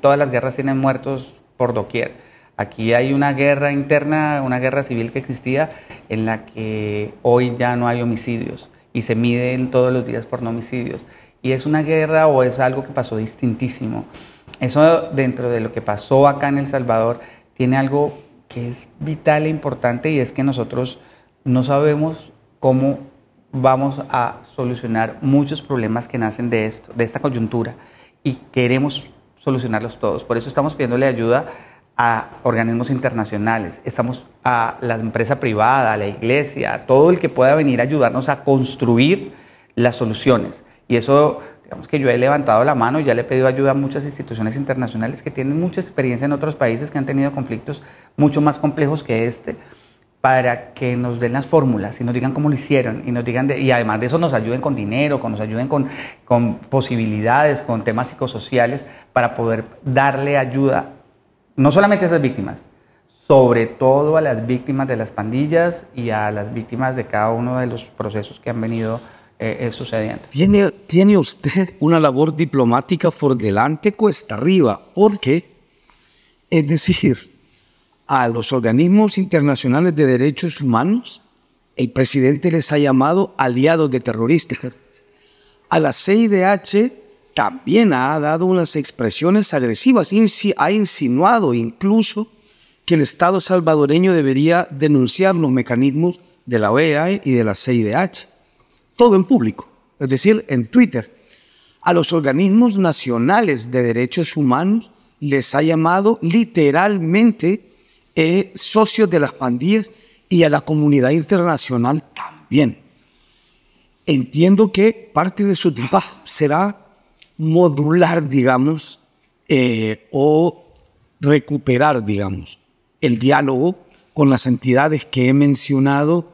todas las guerras tienen muertos por doquier. Aquí hay una guerra interna, una guerra civil que existía en la que hoy ya no hay homicidios y se miden todos los días por no homicidios. Y es una guerra o es algo que pasó distintísimo. Eso dentro de lo que pasó acá en El Salvador tiene algo que es vital e importante y es que nosotros no sabemos cómo vamos a solucionar muchos problemas que nacen de esto, de esta coyuntura y queremos solucionarlos todos. Por eso estamos pidiéndole ayuda a organismos internacionales, estamos a la empresa privada, a la iglesia, a todo el que pueda venir a ayudarnos a construir las soluciones. Y eso, digamos que yo he levantado la mano y ya le he pedido ayuda a muchas instituciones internacionales que tienen mucha experiencia en otros países que han tenido conflictos mucho más complejos que este, para que nos den las fórmulas y nos digan cómo lo hicieron y nos digan y además de eso nos ayuden con dinero, con, nos ayuden con, con posibilidades, con temas psicosociales para poder darle ayuda no solamente a esas víctimas, sobre todo a las víctimas de las pandillas y a las víctimas de cada uno de los procesos que han venido eh, eh, sucediendo. ¿Tiene, tiene usted una labor diplomática por delante, cuesta arriba, porque, es decir, a los organismos internacionales de derechos humanos, el presidente les ha llamado aliados de terroristas. A la CIDH también ha dado unas expresiones agresivas, ha insinuado incluso que el Estado salvadoreño debería denunciar los mecanismos de la OEA y de la CIDH. Todo en público, es decir, en Twitter. A los organismos nacionales de derechos humanos les ha llamado literalmente eh, socios de las pandillas y a la comunidad internacional también. Entiendo que parte de su trabajo será modular, digamos, eh, o recuperar, digamos, el diálogo con las entidades que he mencionado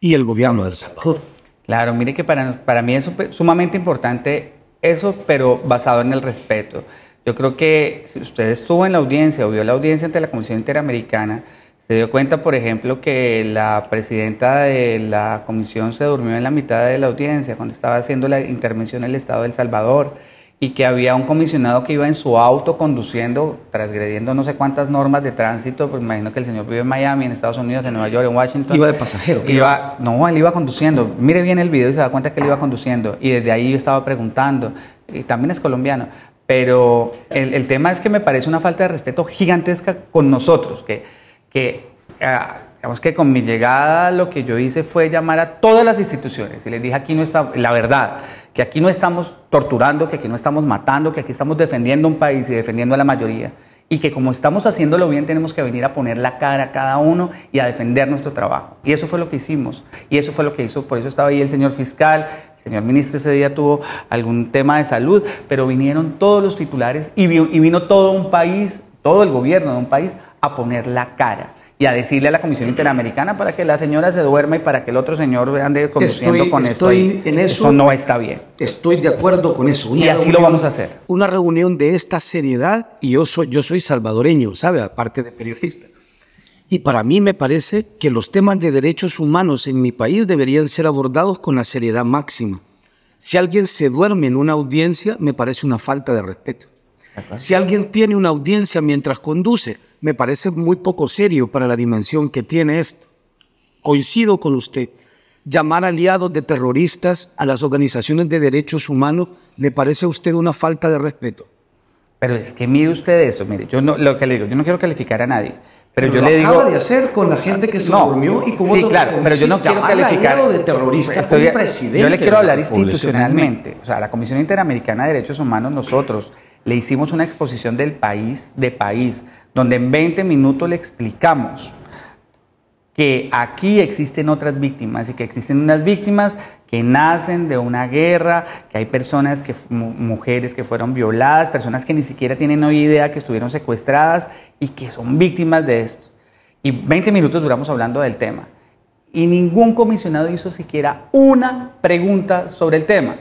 y el gobierno del Salvador. Claro, mire que para, para mí es sumamente importante eso, pero basado en el respeto. Yo creo que si usted estuvo en la audiencia o vio la audiencia ante la Comisión Interamericana, se dio cuenta, por ejemplo, que la presidenta de la comisión se durmió en la mitad de la audiencia cuando estaba haciendo la intervención el Estado de El Salvador y que había un comisionado que iba en su auto conduciendo, transgrediendo no sé cuántas normas de tránsito, pues imagino que el señor vive en Miami, en Estados Unidos, en Nueva York, en Washington. Iba de pasajero. Iba, no, él iba conduciendo. Mire bien el video y se da cuenta que él iba conduciendo. Y desde ahí yo estaba preguntando, y también es colombiano, pero el, el tema es que me parece una falta de respeto gigantesca con nosotros, que, que ah, digamos que con mi llegada lo que yo hice fue llamar a todas las instituciones y les dije aquí no está, la verdad, que aquí no estamos torturando, que aquí no estamos matando, que aquí estamos defendiendo un país y defendiendo a la mayoría. Y que como estamos haciéndolo bien tenemos que venir a poner la cara a cada uno y a defender nuestro trabajo. Y eso fue lo que hicimos. Y eso fue lo que hizo. Por eso estaba ahí el señor fiscal, señor ministro ese día tuvo algún tema de salud, pero vinieron todos los titulares y vino todo un país, todo el gobierno de un país a poner la cara y a decirle a la Comisión Interamericana para que la señora se duerma y para que el otro señor ande conduciendo con esto. En eso, no está bien. Estoy de acuerdo con eso. y así lo vamos a hacer. Una reunión de esta seriedad, y yo soy, yo soy salvadoreño, ¿sabe? Aparte de periodista. Y para mí me parece que los temas de derechos humanos en mi país deberían ser abordados con la seriedad máxima. Si alguien se duerme en una audiencia, me parece una falta de respeto. Si alguien tiene una audiencia mientras conduce, me parece muy poco serio para la dimensión que tiene esto. Coincido con usted. Llamar aliados de terroristas a las organizaciones de derechos humanos le parece a usted una falta de respeto. Pero es que mire usted esto, mire, yo no, lo que le digo, yo no quiero calificar a nadie. Pero, yo le digo. Acaba de hacer con la gente que se durmió y con Sí, claro, pero yo no quiero calificar. de terrorista estoy, presidente yo le quiero hablar institucionalmente. O sea, la Comisión Interamericana de Derechos Humanos, nosotros le hicimos una exposición del país, de país, donde en 20 minutos le explicamos que aquí existen otras víctimas y que existen unas víctimas que nacen de una guerra, que hay personas, que, mujeres que fueron violadas, personas que ni siquiera tienen idea que estuvieron secuestradas y que son víctimas de esto. Y 20 minutos duramos hablando del tema. Y ningún comisionado hizo siquiera una pregunta sobre el tema.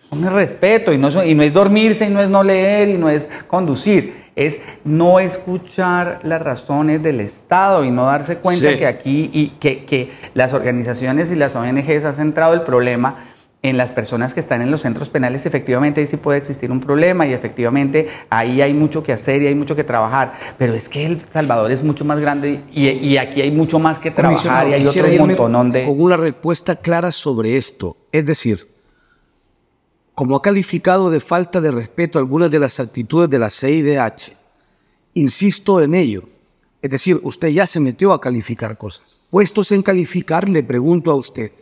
Es un respeto y no, y no es dormirse y no es no leer y no es conducir es no escuchar las razones del Estado y no darse cuenta que aquí y que, que, las organizaciones y las ONGs han centrado el problema en las personas que están en los centros penales, efectivamente ahí sí puede existir un problema y efectivamente ahí hay mucho que hacer y hay mucho que trabajar, pero es que El Salvador es mucho más grande y, y aquí hay mucho más que trabajar y hay otro montonón de... Con una respuesta clara sobre esto, es decir, como ha calificado de falta de respeto algunas de las actitudes de la CIDH, insisto en ello. Es decir, usted ya se metió a calificar cosas. Puestos en calificar, le pregunto a usted,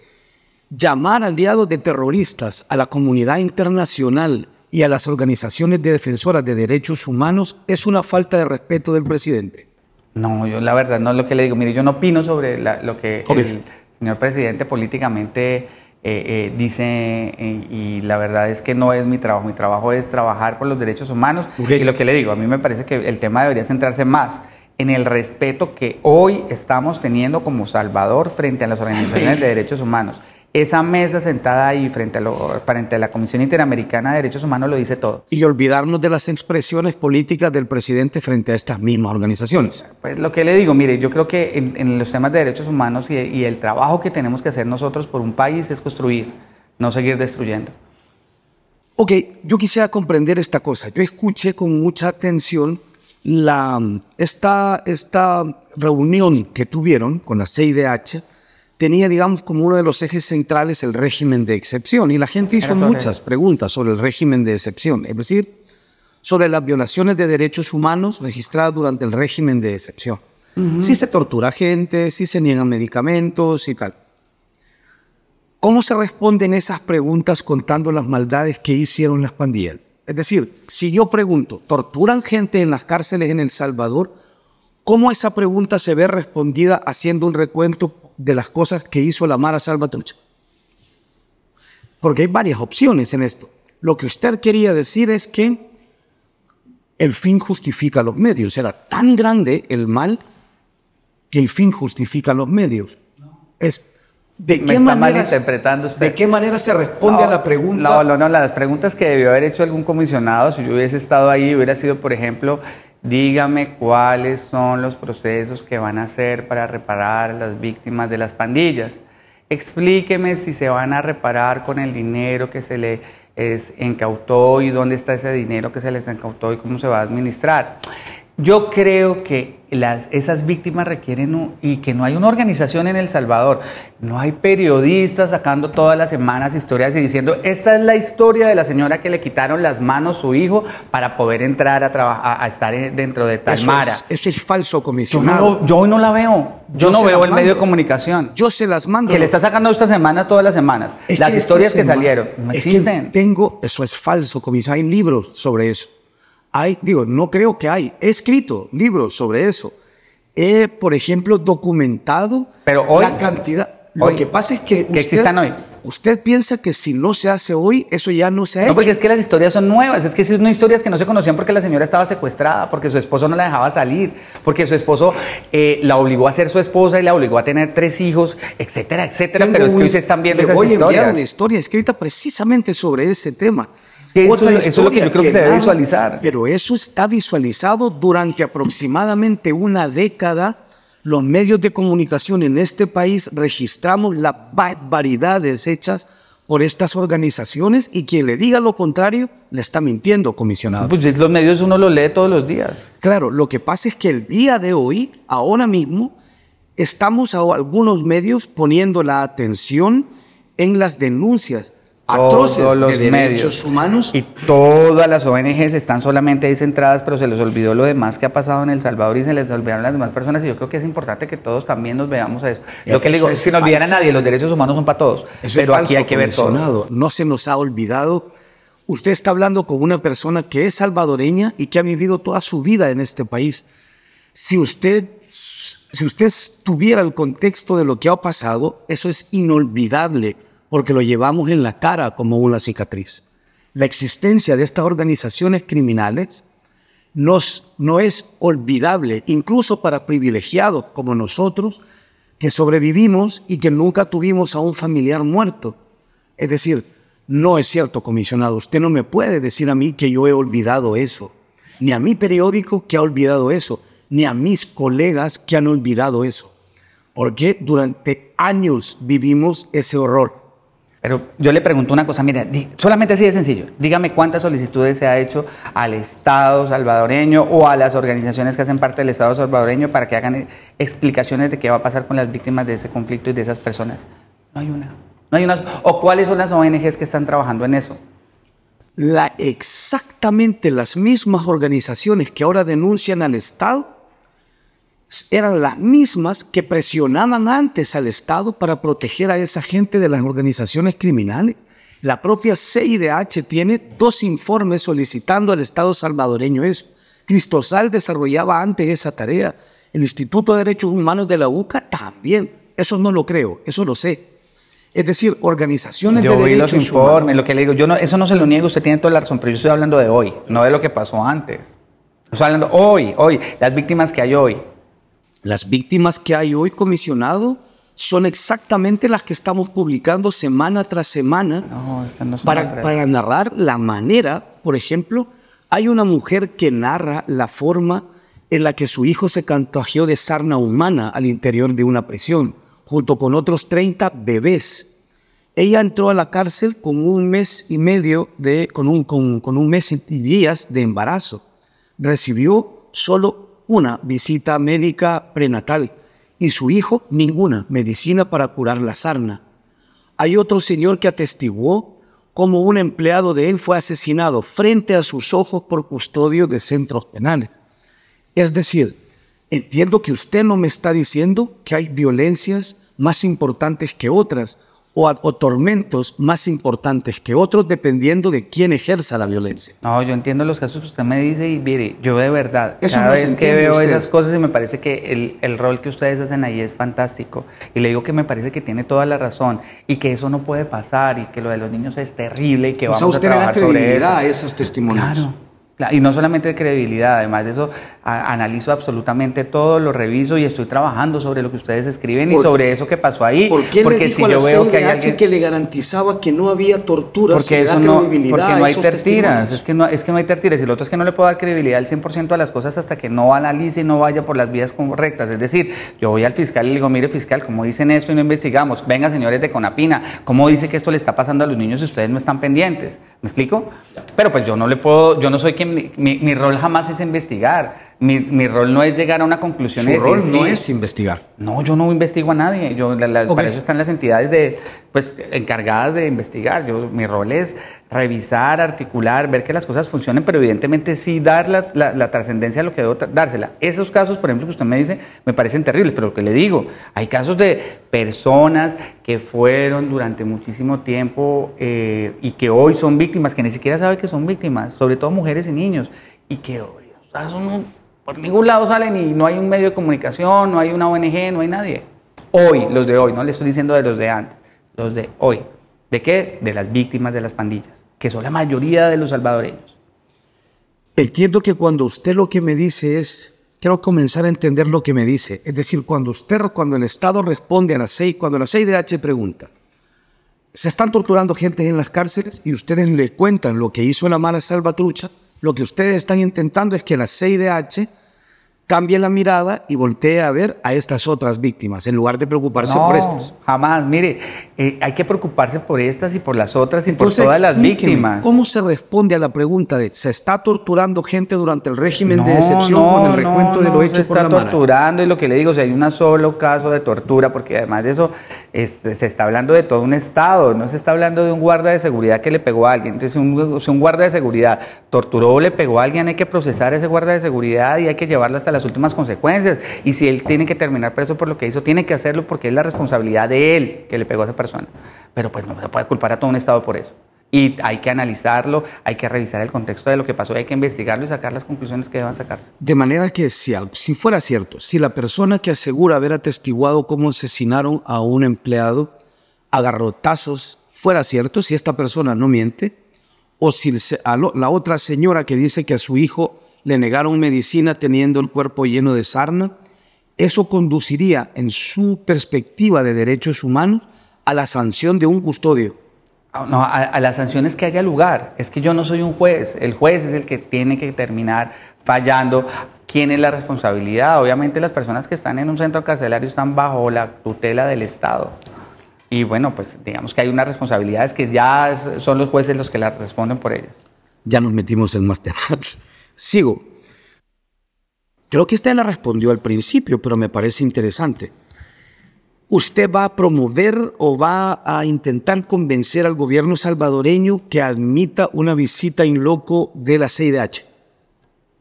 llamar aliados de terroristas a la comunidad internacional y a las organizaciones de defensoras de derechos humanos es una falta de respeto del presidente. No, yo la verdad no es lo que le digo. Mire, yo no opino sobre lo que el señor presidente políticamente eh, eh, dice, eh, y la verdad es que no es mi trabajo, mi trabajo es trabajar por los derechos humanos. Y lo que le digo, a mí me parece que el tema debería centrarse más en el respeto que hoy estamos teniendo como Salvador frente a las organizaciones de derechos humanos esa mesa sentada ahí frente a, lo, frente a la Comisión Interamericana de Derechos Humanos lo dice todo. Y olvidarnos de las expresiones políticas del presidente frente a estas mismas organizaciones. Pues lo que le digo, mire, yo creo que en, los temas de derechos humanos y, y, el trabajo que tenemos que hacer nosotros por un país es construir, no seguir destruyendo. Ok, yo quisiera comprender esta cosa. Yo escuché con mucha atención la, esta, esta reunión que tuvieron con la CIDH tenía, digamos, como uno de los ejes centrales el régimen de excepción. Y la gente hizo muchas preguntas sobre el régimen de excepción, es decir, sobre las violaciones de derechos humanos registradas durante el régimen de excepción. Si se tortura gente, si se niegan medicamentos y tal. ¿Cómo se responden esas preguntas contando las maldades que hicieron las pandillas? Es decir, si yo pregunto, ¿torturan gente en las cárceles en El Salvador? ¿Cómo esa pregunta se ve respondida haciendo un recuento de las cosas que hizo la Mara Salvatrucha. Porque hay varias opciones en esto. Lo que usted quería decir es que el fin justifica los medios. Era tan grande el mal que el fin justifica los medios. Es ¿De qué, manera, interpretando usted. ¿De qué manera se responde a la pregunta? No, no, no, las preguntas que debió haber hecho algún comisionado, si yo hubiese estado ahí, hubiera sido, por ejemplo, dígame cuáles son los procesos que van a hacer para reparar a las víctimas de las pandillas. Explíqueme si se van a reparar con el dinero que se le incautó y dónde está ese dinero que se les incautó y cómo se va a administrar. Yo creo que las, esas víctimas requieren y que no hay una organización en El Salvador, no hay periodistas sacando todas las semanas historias y diciendo, esta es la historia de la señora que le quitaron las manos a su hijo para poder entrar a, trabajar, a estar dentro de Talmara. Eso es, falso, comisionado. Yo, hoy no la veo, yo, no veo el medio de comunicación. Yo se las mando. Que le está sacando esta semana todas las semanas. las historias que salieron, no existen. tengo, eso es falso, comisionado, hay libros sobre eso. Hay, digo, no creo que hay. He escrito libros sobre eso. He, por ejemplo, documentado Pero hoy, la cantidad. Lo que pasa es que. Que existan hoy. Usted piensa que si no se hace hoy, eso ya no se ha hecho. No, porque es que las historias son nuevas. Es que son historias que no se conocían porque la señora estaba secuestrada, porque su esposo no la dejaba salir, porque su esposo eh, la obligó a ser su esposa y la obligó a tener tres hijos, etcétera, etcétera. Pero es que hoy se están viendo esas historias. una historia escrita precisamente sobre ese tema. Eso, es lo que yo creo que, se debe visualizar. Pero eso está visualizado durante aproximadamente una década. Los medios de comunicación en este país registramos las barbaridades hechas por estas organizaciones y quien le diga lo contrario le está mintiendo, comisionado. Pues los medios uno los lee todos los días. Claro, lo que pasa es que el día de hoy, ahora mismo, estamos a algunos medios poniendo la atención en las denuncias atroces todos los de derechos humanos. Y todas las ONGs están solamente ahí centradas, pero se les olvidó lo demás que ha pasado en El Salvador y se les olvidaron las demás personas. Y yo creo que es importante que todos también nos veamos a eso. Lo que le digo es que no olvidar a nadie, los derechos humanos son para todos. pero aquí hay que ver todo. No se nos ha olvidado. Usted está hablando con una persona que es salvadoreña y que ha vivido toda su vida en este país. Si usted si usted tuviera el contexto de lo que ha pasado, eso es inolvidable porque lo llevamos en la cara como una cicatriz. La existencia de estas organizaciones criminales nos, no es olvidable, incluso para privilegiados como nosotros, que sobrevivimos y que nunca tuvimos a un familiar muerto. Es decir, no es cierto, comisionado, usted no me puede decir a mí que yo he olvidado eso, ni a mi periódico que ha olvidado eso, ni a mis colegas que han olvidado eso, porque durante años vivimos ese horror. Pero yo le pregunto una cosa, mira, solamente así de sencillo, dígame cuántas solicitudes se ha hecho al Estado salvadoreño o a las organizaciones que hacen parte del Estado salvadoreño para que hagan explicaciones de qué va a pasar con las víctimas de ese conflicto y de esas personas. No hay una. No hay una. ¿O cuáles son las ONGs que están trabajando en eso? La, exactamente las mismas organizaciones que ahora denuncian al Estado eran las mismas que presionaban antes al Estado para proteger a esa gente de las organizaciones criminales. La propia CIDH tiene dos informes solicitando al Estado salvadoreño eso. Cristosal desarrollaba antes esa tarea. El Instituto de Derechos Humanos de la UCA también. Eso no lo creo, eso lo sé. Es decir, organizaciones de derechos los informes, lo que le digo, yo no, eso no se lo niego, usted tiene toda la razón, pero yo estoy hablando de hoy, no de lo que pasó antes. Estoy hablando hoy, hoy, las víctimas que hay hoy. Las víctimas que hay hoy, comisionado, son exactamente las que estamos publicando semana tras semana para, para narrar la manera, por ejemplo, hay una mujer que narra la forma en la que su hijo se contagió de sarna humana al interior de una prisión, junto con otros 30 bebés. Ella entró a la cárcel con un mes y medio de, con un, con, con un mes y días de embarazo. Recibió solo una visita médica prenatal y su hijo ninguna medicina para curar la sarna. Hay otro señor que atestiguó cómo un empleado de él fue asesinado frente a sus ojos por custodio de centros penales. Es decir, entiendo que usted no me está diciendo que hay violencias más importantes que otras o, tormentos más importantes que otros dependiendo de quién ejerza la violencia. No, yo entiendo los casos que usted me dice y mire, yo de verdad, cada vez que veo esas cosas y me parece que el, el, rol que ustedes hacen ahí es fantástico y le digo que me parece que tiene toda la razón y que eso no puede pasar y que lo de los niños es terrible y que vamos a trabajar sobre eso. a esos testimonios. Claro. Y no solamente de credibilidad, además de eso, analizo absolutamente todo, lo reviso y estoy trabajando sobre lo que ustedes escriben y sobre eso que pasó ahí. ¿Por qué porque le dijo si yo veo que hay alguien que le garantizaba que no había torturas, porque eso no, porque no hay tertiras, es que no, es que no hay tertiras y lo otro es que no le puedo dar credibilidad al 100% a las cosas hasta que no analice y no vaya por las vías correctas. Es decir, yo voy al fiscal y le digo, mire fiscal, ¿cómo dicen esto y no investigamos? Venga, señores de Conapina, ¿cómo dice que esto le está pasando a los niños si ustedes no están pendientes? ¿Me explico? Pero pues yo no le puedo, yo no soy quien mi, rol jamás es investigar. Mi, rol no es llegar a una conclusión. Su rol no es investigar. No, yo no investigo a nadie. Yo, Para eso están las entidades de, pues, encargadas de investigar. Yo, mi rol es revisar, articular, ver que las cosas funcionen, pero evidentemente sí dar la, trascendencia a lo que debo dársela. Esos casos, por ejemplo, que usted me dice, me parecen terribles, pero lo que le digo, hay casos de personas que fueron durante muchísimo tiempo eh, y que hoy son víctimas, que ni siquiera saben que son víctimas, sobre todo mujeres y niños, y que hoy por ningún lado salen y no hay un medio de comunicación, no hay una ONG, no hay nadie. Hoy, los de hoy, no le estoy diciendo de los de antes, los de hoy. ¿De qué? De las víctimas de las pandillas, que son la mayoría de los salvadoreños. Entiendo que cuando usted lo que me dice es quiero comenzar a entender lo que me dice. Es decir, cuando usted, cuando el Estado responde a la CEI, cuando la CIDH pregunta, se están torturando gente en las cárceles y ustedes le cuentan lo que hizo la mala salvatrucha, lo que ustedes están intentando es que la CIDH cambie la mirada y voltee a ver a estas otras víctimas en lugar de preocuparse por estas. Jamás, mire, eh, hay que preocuparse por estas y por las otras y por todas las víctimas. ¿Cómo se responde a la pregunta de se está torturando gente durante el régimen de excepción con el recuento de lo hecho por la Se está torturando y lo que le digo, si hay un solo caso de tortura, porque además de eso se está hablando de todo un estado, no se está hablando de un guarda de seguridad que le pegó a alguien. Entonces, si un, guarda de seguridad torturó o le pegó a alguien, hay que procesar a ese guarda de seguridad y hay que llevarlo hasta las últimas consecuencias. Y si él tiene que terminar preso por lo que hizo, tiene que hacerlo porque es la responsabilidad de él que le pegó a esa persona. Pero pues no se puede culpar a todo un Estado por eso. y hay que analizarlo, hay que revisar el contexto de lo que pasó, hay que investigarlo y sacar las conclusiones que deban sacarse. De manera que si, si fuera cierto, si la persona que asegura haber atestiguado cómo asesinaron a un empleado a garrotazos fuera cierto, si esta persona no miente, o si la otra señora que dice que a su hijo le negaron medicina teniendo el cuerpo lleno de sarna, eso conduciría en su perspectiva de derechos humanos a la sanción de un custodio Ah, no, a, las sanciones que haya lugar. Es que yo no soy un juez. El juez es el que tiene que terminar fallando. ¿Quién es la responsabilidad? Obviamente las personas que están en un centro carcelario están bajo la tutela del Estado. Y bueno, pues digamos que hay unas responsabilidades que ya son los jueces los que las responden por ellas. Ya nos metimos en más temas. Sigo. Creo que usted la respondió al principio, pero me parece interesante usted va a promover o va a intentar convencer al gobierno salvadoreño que admita una visita in loco de la CIDH?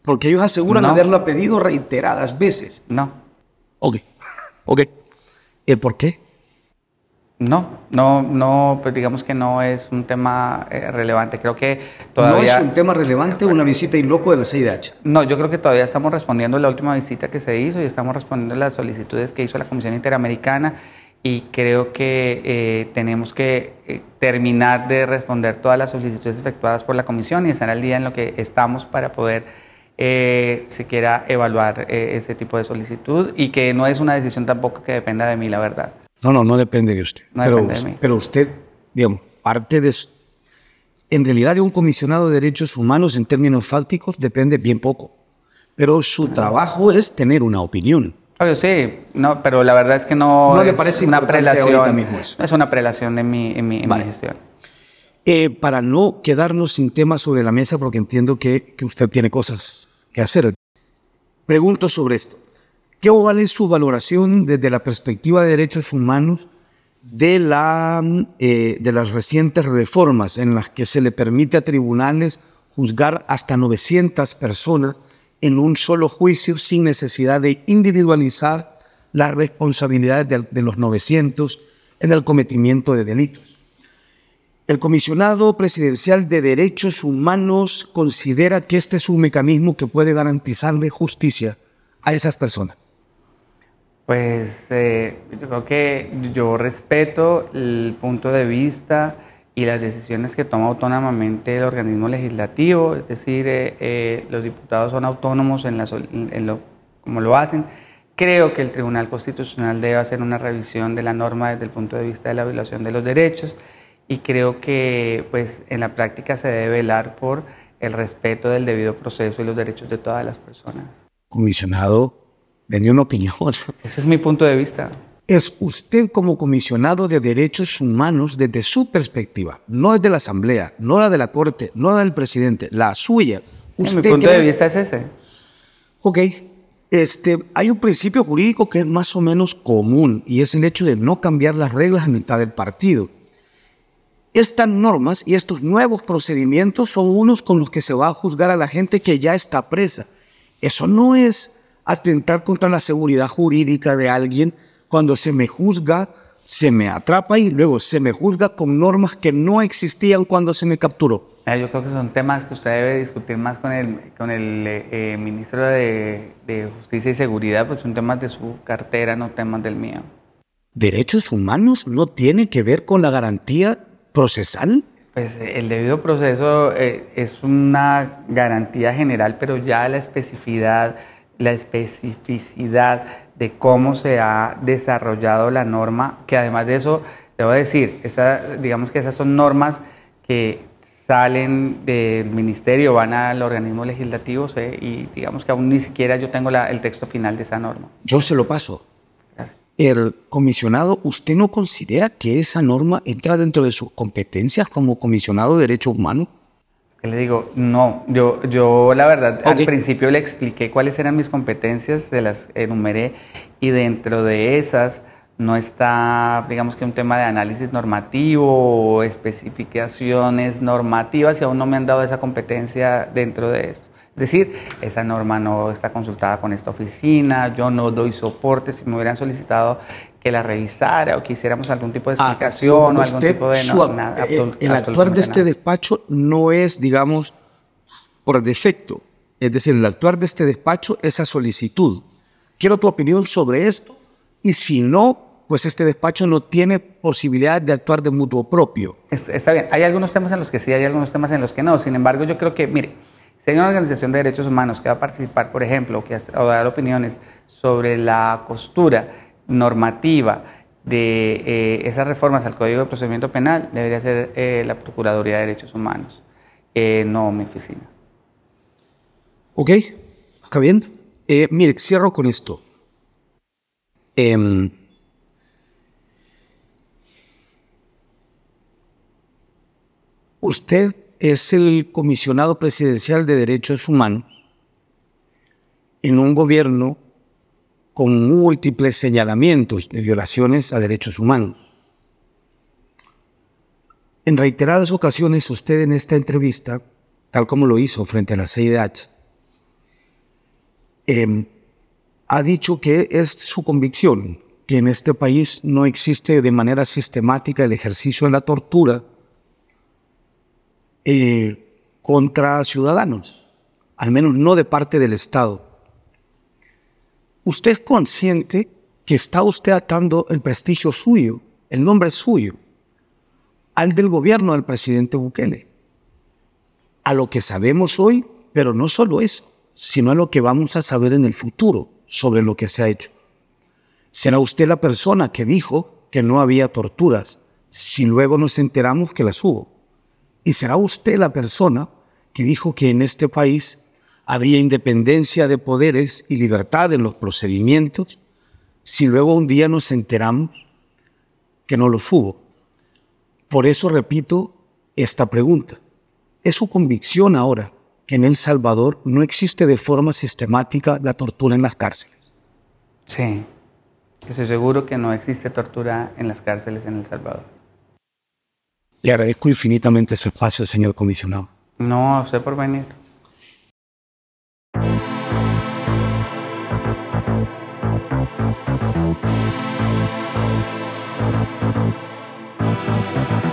Porque ellos aseguran haberla pedido reiteradas veces. No. Ok. Ok. ¿Y por qué? No, no, no, pues digamos que no es un tema eh, relevante. Creo que todavía... ¿No es un tema relevante una visita in loco de la CIDH? No, yo creo que todavía estamos respondiendo la última visita que se hizo y estamos respondiendo las solicitudes que hizo la Comisión Interamericana y creo que eh, tenemos que eh, terminar de responder todas las solicitudes efectuadas por la Comisión y estar al día en lo que estamos para poder siquiera evaluar ese tipo de solicitud y que no es una decisión tampoco que dependa de mí, la verdad. No, no, no depende de usted. pero, pero usted, digamos, parte de... En realidad de un comisionado de derechos humanos en términos fácticos depende bien poco. Pero su trabajo es tener una opinión. Obvio, sí, no, pero la verdad es que no, no le parece una prelación. Mismo eso. es una prelación de mi, en mi, gestión. Eh, para no quedarnos sin temas sobre la mesa, porque entiendo que, que usted tiene cosas que hacer, pregunto sobre esto. ¿Qué vale su valoración desde la perspectiva de derechos humanos de, la, eh, de las recientes reformas en las que se le permite a tribunales juzgar hasta 900 personas en un solo juicio sin necesidad de individualizar las responsabilidades de, de los 900 en el cometimiento de delitos? El comisionado presidencial de derechos humanos considera que este es un mecanismo que puede garantizarle justicia a esas personas. Pues eh, yo creo que yo respeto el punto de vista y las decisiones que toma autónomamente el organismo legislativo, es decir, eh, eh, los diputados son autónomos en, en lo, como lo hacen. Creo que el Tribunal Constitucional debe hacer una revisión de la norma desde el punto de vista de la violación de los derechos y creo que pues, en la práctica se debe velar por el respeto del debido proceso y los derechos de todas las personas. Comisionado, tenía una opinión. Ese es mi punto de vista. Es usted como comisionado de derechos humanos desde su perspectiva, no desde la Asamblea, no la de la Corte, no la del presidente, la suya. mi punto de vista es ese. Ok. Este, hay un principio jurídico que es más o menos común y es el hecho de no cambiar las reglas a mitad del partido. Estas normas y estos nuevos procedimientos son unos con los que se va a juzgar a la gente que ya está presa. Eso no es atentar contra la seguridad jurídica de alguien cuando se me juzga, se me atrapa y luego se me juzga con normas que no existían cuando se me capturó. Eh, yo creo que son temas que usted debe discutir más con el, con el eh, eh, ministro de, de, Justicia y Seguridad, pues son temas de su cartera, no temas del mío. ¿Derechos humanos no tiene que ver con la garantía procesal? Pues el debido proceso es una garantía general, pero ya la especificidad la especificidad de cómo se ha desarrollado la norma, que además de eso, debo decir, esa, digamos que esas son normas que salen del ministerio, van al organismo legislativo y digamos que aún ni siquiera yo tengo el texto final de esa norma. Yo se lo paso. Gracias. El comisionado, ¿usted no considera que esa norma entra dentro de sus competencias como comisionado de derechos humanos? Le digo? No, yo, yo la verdad al principio le expliqué cuáles eran mis competencias, se las enumeré y dentro de esas no está, digamos que un tema de análisis normativo o especificaciones normativas y aún no me han dado esa competencia dentro de esto. Es decir, esa norma no está consultada con esta oficina, yo no doy soporte, si me hubieran solicitado que la revisara o quisiéramos algún tipo de ah, explicación o algún tipo de... Eh, el actuar de este despacho no es, digamos, por defecto. Es decir, el actuar de este despacho es a solicitud. Quiero tu opinión sobre esto y si no, pues este despacho no tiene posibilidad de actuar de mutuo propio. Está bien, hay algunos temas en los que sí, hay algunos temas en los que no. Sin embargo, yo creo que, mire, si hay una organización de derechos humanos que va a participar, por ejemplo, que o dar opiniones sobre la costura normativa de eh, esas reformas al Código de Procedimiento Penal, debería ser eh, la Procuraduría de Derechos Humanos, eh, no mi oficina. Ok, está bien. mire, cierro con esto. Em, usted es el comisionado presidencial de derechos humanos en un gobierno con múltiples señalamientos de violaciones a derechos humanos. En reiteradas ocasiones usted en esta entrevista, tal como lo hizo frente a la CIDH, em, ha dicho que es su convicción que en este país no existe de manera sistemática el ejercicio de la tortura eh, contra ciudadanos, al menos no de parte del Estado. Usted es consciente que está usted atando el prestigio suyo, el nombre suyo, al del gobierno del presidente Bukele, a lo que sabemos hoy, pero no solo eso, sino a lo que vamos a saber en el futuro sobre lo que se ha hecho. ¿Será usted la persona que dijo que no había torturas si luego nos enteramos que las hubo? Y será usted la persona que dijo que en este país había independencia de poderes y libertad en los procedimientos si luego un día nos enteramos que no los hubo. Por eso repito esta pregunta. ¿Es su convicción ahora que en El Salvador no existe de forma sistemática la tortura en las cárceles? Sí, estoy seguro que no existe tortura en las cárceles en El Salvador. Le agradezco infinitamente su espacio, señor comisionado. No, a usted por venir. Thank you.